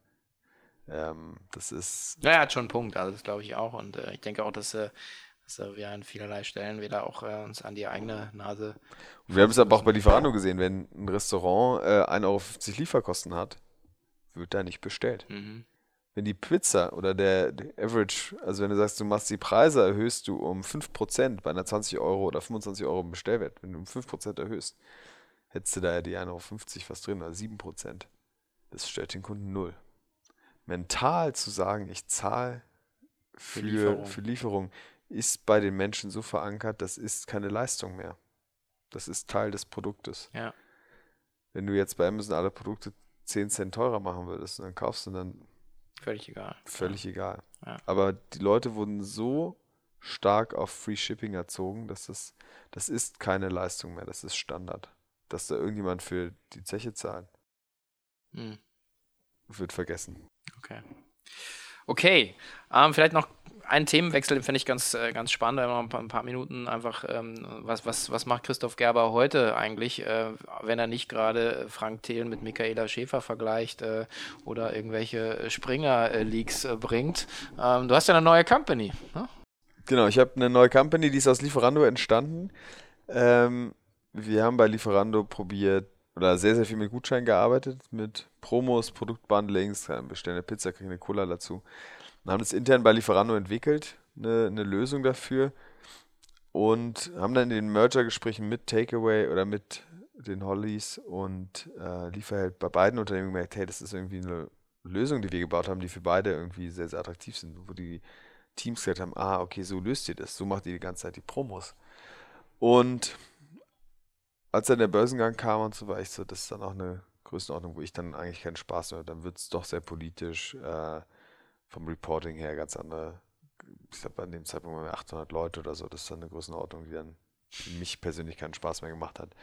Ähm, das ist, Ja, er hat schon einen Punkt, also das glaube ich auch. Und äh, ich denke auch, dass, äh, dass äh, wir an vielerlei Stellen wieder auch äh, uns an die eigene Nase. Und wir haben es aber auch bei Lieferando gesehen, wenn ein Restaurant äh, 1,50 Euro Lieferkosten hat, wird da nicht bestellt. Mhm. Wenn die Pizza oder der, der Average, also wenn du sagst, du machst die Preise, erhöhst du um 5% bei einer 20 Euro oder 25 Euro Bestellwert, wenn du um 5% erhöhst, hättest du da ja die 1,50 Euro was drin, oder 7%. Das stört den Kunden null. Mental zu sagen, ich zahle für, Lieferung. für Lieferung, ist bei den Menschen so verankert, das ist keine Leistung mehr. Das ist Teil des Produktes. Ja. Wenn du jetzt bei Amazon alle Produkte 10 Cent teurer machen würdest, dann kaufst du dann Völlig egal. völlig egal. Ja. Aber die Leute wurden so stark auf Free Shipping erzogen, dass das, das ist keine Leistung mehr, das ist Standard. Dass da irgendjemand für die Zeche zahlt, Mhm. Wird vergessen. Okay. Okay, ähm, vielleicht noch einen Themenwechsel, den finde ich ganz, äh, ganz spannend. Noch ein paar, ein paar Minuten einfach, ähm, was, was, was macht Christoph Gerber heute eigentlich, äh, wenn er nicht gerade Frank Thelen mit Michaela Schäfer vergleicht äh, oder irgendwelche Springer-Leaks äh, bringt. Ähm, du hast ja eine neue Company. Ne? Genau, ich habe eine neue Company, die ist aus Lieferando entstanden. Ähm, wir haben bei Lieferando probiert oder sehr, sehr viel mit Gutscheinen gearbeitet, mit Promos, Produktbundlings, bestellen eine Pizza, kriegen eine Cola dazu. Und haben das intern bei Lieferando entwickelt, eine, eine Lösung dafür und haben dann in den Merger-Gesprächen mit Takeaway oder mit den Hollys und äh, Lieferheld bei beiden Unternehmen gemerkt, hey, das ist irgendwie eine Lösung, die wir gebaut haben, die für beide irgendwie sehr, sehr attraktiv sind, wo die Teams gesagt haben, ah, okay, so löst ihr das, so macht ihr die ganze Zeit die Promos. Und als dann der Börsengang kam und so, war ich so, das ist dann auch eine Größenordnung, wo ich dann eigentlich keinen Spaß mehr habe. Dann wird es doch sehr politisch, äh, vom Reporting her ganz andere. Ich glaube, an dem Zeitpunkt waren wir 800 Leute oder so. Das ist dann eine Größenordnung, die dann für mich persönlich keinen Spaß mehr gemacht hat.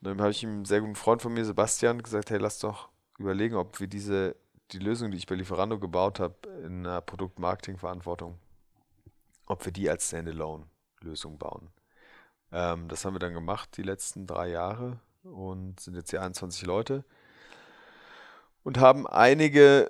Und dann habe ich einem sehr guten Freund von mir, Sebastian, gesagt, hey, lass doch überlegen, ob wir diese, die Lösung, die ich bei Lieferando gebaut habe, in einer Produktmarketingverantwortung, ob wir die als Standalone-Lösung bauen. Ähm, das haben wir dann gemacht die letzten drei Jahre und sind jetzt hier 21 Leute und haben einige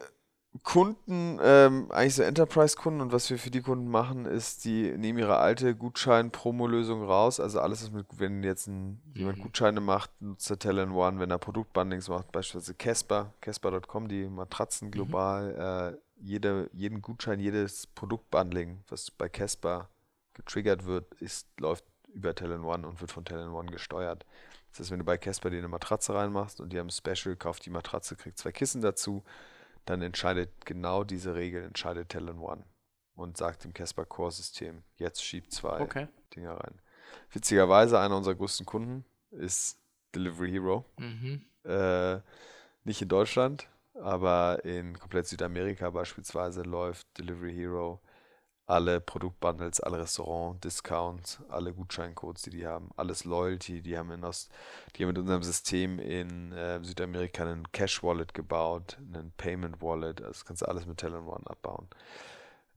Kunden, ähm, eigentlich so Enterprise-Kunden und was wir für die Kunden machen, ist, die nehmen ihre alte Gutschein-Promo-Lösung raus. Also alles, was mit, wenn jetzt ein, jemand Mhm. Gutscheine macht, nutzt er Talent One, wenn er Produktbundlings macht, beispielsweise Casper, Casper.com, die Matratzen global, äh, jede, jeden Gutschein, jedes Produktbundling, was bei Casper getriggert wird, ist, läuft über Talent One und wird von Talent One gesteuert. Das heißt, wenn du bei Casper dir eine Matratze reinmachst und die haben Special, kauft die Matratze, kriegt zwei Kissen dazu, dann entscheidet genau diese Regel, entscheidet Talent One und sagt dem Casper Core System, jetzt schieb zwei Okay. Dinger rein. Witzigerweise, einer unserer größten Kunden ist Delivery Hero. Mhm. Äh, nicht in Deutschland, aber in komplett Südamerika beispielsweise läuft Delivery Hero alle Produktbundles, alle Restaurant-Discounts, alle Gutscheincodes, die die haben, alles Loyalty, die haben, in Ost, die haben mit unserem System in äh, Südamerika einen Cash-Wallet gebaut, einen Payment-Wallet, also das kannst du alles mit Talent One abbauen,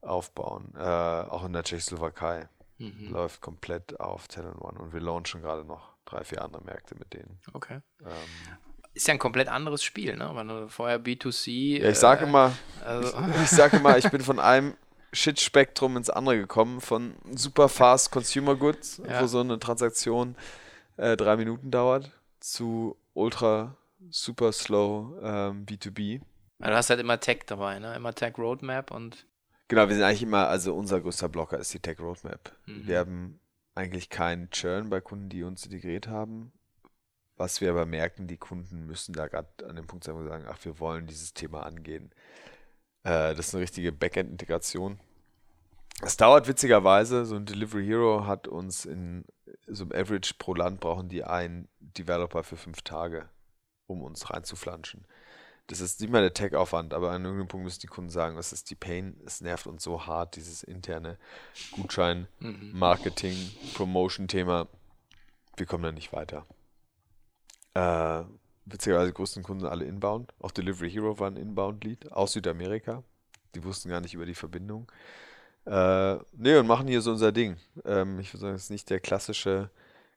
aufbauen, äh, auch in der Tschechoslowakei Mhm. läuft komplett auf Talent One und wir launchen gerade noch drei, vier andere Märkte mit denen. Okay. Ähm, Ist ja ein komplett anderes Spiel, ne? Wenn du vorher B2C. ja, ich sage äh, immer, Also, ich sage immer, ich bin von einem Shit-Spektrum ins andere gekommen, von super fast Consumer Goods, Ja. wo so eine Transaktion äh, drei Minuten dauert, zu ultra super slow ähm, B2B. Ja, du hast halt immer Tech dabei, ne? Immer Tech Roadmap und. Genau, wir sind eigentlich immer, also unser größter Blocker ist die Tech Roadmap. Mhm. Wir haben eigentlich keinen Churn bei Kunden, die uns integriert haben. Was wir aber merken, die Kunden müssen da gerade an dem Punkt sein, wo sie sagen, ach, wir wollen dieses Thema angehen. Äh, das ist eine richtige Backend-Integration. Es dauert witzigerweise, so ein Delivery Hero hat uns in so einem Average pro Land brauchen die einen Developer für fünf Tage, um uns reinzuflanschen. Das ist nicht mal der Tech-Aufwand, aber an irgendeinem Punkt müssen die Kunden sagen, das ist die Pain, es nervt uns so hart, dieses interne Gutschein, Mhm. Marketing, Promotion-Thema. Wir kommen da nicht weiter. Äh, witzigerweise größten Kunden alle inbound. Auch Delivery Hero war ein Inbound-Lead aus Südamerika. Die wussten gar nicht über die Verbindung. Äh, nee, und machen hier so unser Ding. Ähm, ich würde sagen, es ist nicht der klassische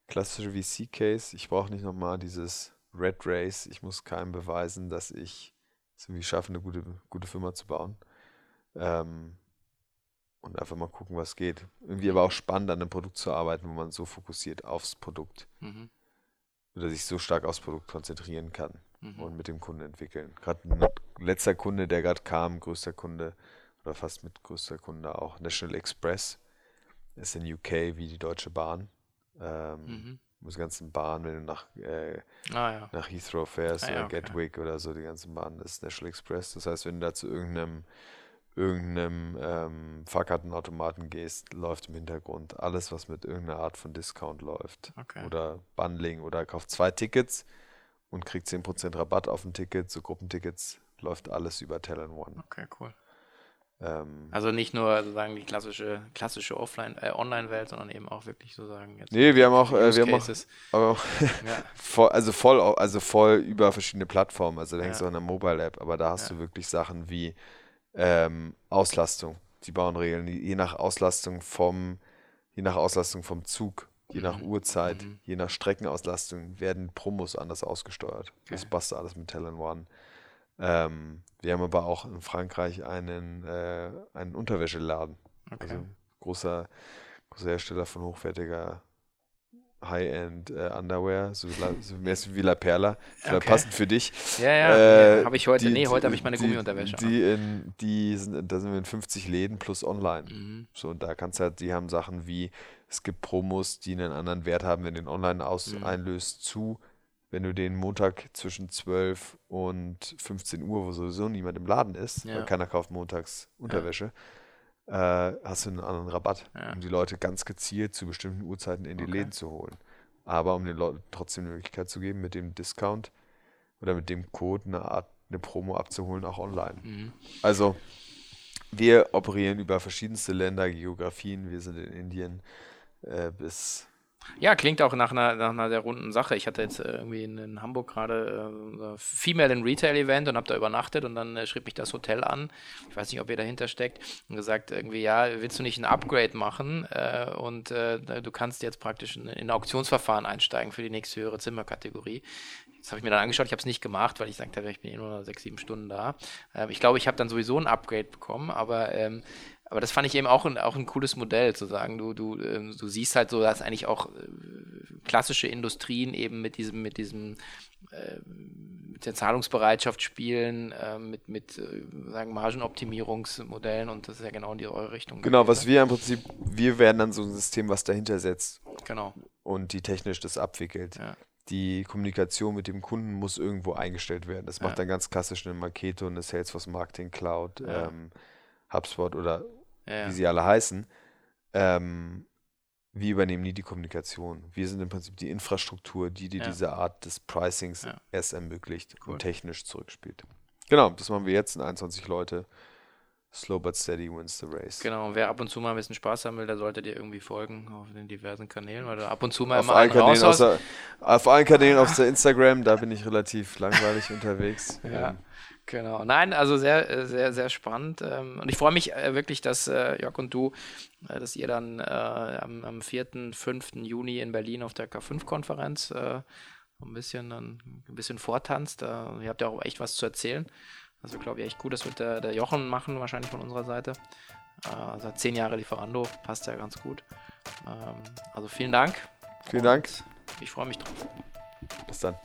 klassische VC-Case. Ich brauche nicht nochmal dieses Red Race. Ich muss keinem beweisen, dass ich es irgendwie schaffe, eine gute, gute Firma zu bauen. Ähm, und einfach mal gucken, was geht. Irgendwie aber auch spannend, an einem Produkt zu arbeiten, wo man so fokussiert aufs Produkt Mhm. Oder sich so stark aufs Produkt konzentrieren kann Mhm. und mit dem Kunden entwickeln. Gerade letzter Kunde, der gerade kam, größter Kunde oder fast mit größter Kunde auch, National Express, ist in UK wie die Deutsche Bahn. Ähm, Mhm. Diese ganzen Bahnen, wenn du nach, äh, Ah ja. nach Heathrow fährst Ah ja, oder okay. Gatwick oder so, die ganzen Bahnen, das ist National Express. Das heißt, wenn du da zu irgendeinem, irgendeinem ähm, Fahrkartenautomaten gehst, läuft im Hintergrund alles, was mit irgendeiner Art von Discount läuft. Okay. Oder Bundling oder kauft zwei Tickets und kriegt 10% Rabatt auf ein Ticket, so Gruppentickets, läuft alles über Talon One. Okay, cool. Ähm, Also nicht nur sozusagen die klassische, klassische Offline, äh, Online-Welt, sondern eben auch wirklich sozusagen jetzt nee, wir haben auch, äh, wir haben auch, auch Ja. voll, also voll, also voll über verschiedene Plattformen. Also da hängst Ja. du an der Mobile-App, aber da hast Ja. du wirklich Sachen wie ähm, Auslastung. Die bauen Regeln, die- je nach Auslastung vom, je nach Auslastung vom Zug, je nach Mhm. Uhrzeit, Mhm. je nach Streckenauslastung werden Promos anders ausgesteuert. Das Okay. passt alles mit Talon One. Ähm, wir haben aber auch in Frankreich einen, äh, einen Unterwäscheladen. Okay. Also großer, großer Hersteller von hochwertiger High-End äh, Underwear, so, so mehr so wie La Perla. Vielleicht Okay. passend für dich. ja, ja, Äh, ja. habe ich heute. die- nee, heute habe ich meine die- Gummiunterwäsche. Die, in, die sind, da sind wir in 50 Läden plus online. Mhm. So, und da kannst du halt, die haben Sachen wie, es gibt Promos, die einen anderen Wert haben, wenn du den online aus Mhm. einlöst, zu, wenn du den Montag zwischen 12 und 15 Uhr, wo sowieso niemand im Laden ist, Ja. weil keiner kauft montags Unterwäsche, äh, hast du einen anderen Rabatt, Ja. um die Leute ganz gezielt zu bestimmten Uhrzeiten in die Okay. Läden zu holen. Aber um den Leuten trotzdem die Möglichkeit zu geben, mit dem Discount oder mit dem Code eine Art, eine Promo abzuholen, auch online. Mhm. Also, wir operieren über verschiedenste Länder, Geografien. Wir sind in Indien äh, bis. Ja, klingt auch nach einer, nach einer sehr runden Sache. Ich hatte jetzt äh, irgendwie in, in Hamburg gerade äh, ein Female in Retail Event und habe da übernachtet und dann äh, schrieb mich das Hotel an. Ich weiß nicht, ob ihr dahinter steckt und gesagt irgendwie, ja, willst du nicht ein Upgrade machen äh, und äh, du kannst jetzt praktisch in, in ein Auktionsverfahren einsteigen für die nächste höhere Zimmerkategorie. Das habe ich mir dann angeschaut. Ich habe es nicht gemacht, weil ich sagte, ich bin eh nur sechs, sieben Stunden da. Ähm, ich glaube, ich habe dann sowieso ein Upgrade bekommen, aber ähm, aber das fand ich eben auch ein, auch ein cooles Modell, zu sagen, du, du, ähm, du siehst halt so, dass eigentlich auch äh, klassische Industrien eben mit diesem, mit diesem, äh, mit der Zahlungsbereitschaft spielen, äh, mit, mit äh, sagen Margenoptimierungsmodellen und das ist ja genau in die eure Richtung. Genau, was wir im Prinzip, wir werden dann so ein System, was dahinter setzt Genau, und die technisch das abwickelt. ja. Die Kommunikation mit dem Kunden muss irgendwo eingestellt werden. Das macht Ja. dann ganz klassisch eine Marketo, eine Salesforce Marketing Cloud, Ja. ähm, HubSpot oder Ja, wie sie alle heißen. Ähm, wir übernehmen nie die Kommunikation. Wir sind im Prinzip die Infrastruktur, die dir Ja. diese Art des Pricings Ja. erst ermöglicht Cool. und technisch zurückspielt. Genau, das machen wir jetzt in 21 Leute. Slow but steady wins the race. Genau, und wer ab und zu mal ein bisschen Spaß haben will, der sollte dir irgendwie folgen auf den diversen Kanälen, weil du ab und zu mal Auf immer allen, Kanälen außer, auf allen Kanälen auf der Instagram, da bin ich relativ langweilig unterwegs. Ja, Ähm, genau. Nein, also sehr, äh, sehr, sehr spannend. ähm, Und ich freue mich äh, wirklich, dass äh, Jörg und du, dass ihr dann am, am 4., 5. Juni in Berlin auf der K5-Konferenz äh, ein bisschen ein bisschen vortanzt. Ihr habt ja auch echt was zu erzählen. Also glaube ich echt gut, das wird der, der Jochen machen, wahrscheinlich von unserer Seite. Also zehn Jahre Lieferando, passt ja ganz gut. Ähm, Also vielen Dank. Vielen Dank. Ich freue mich drauf. bis dann.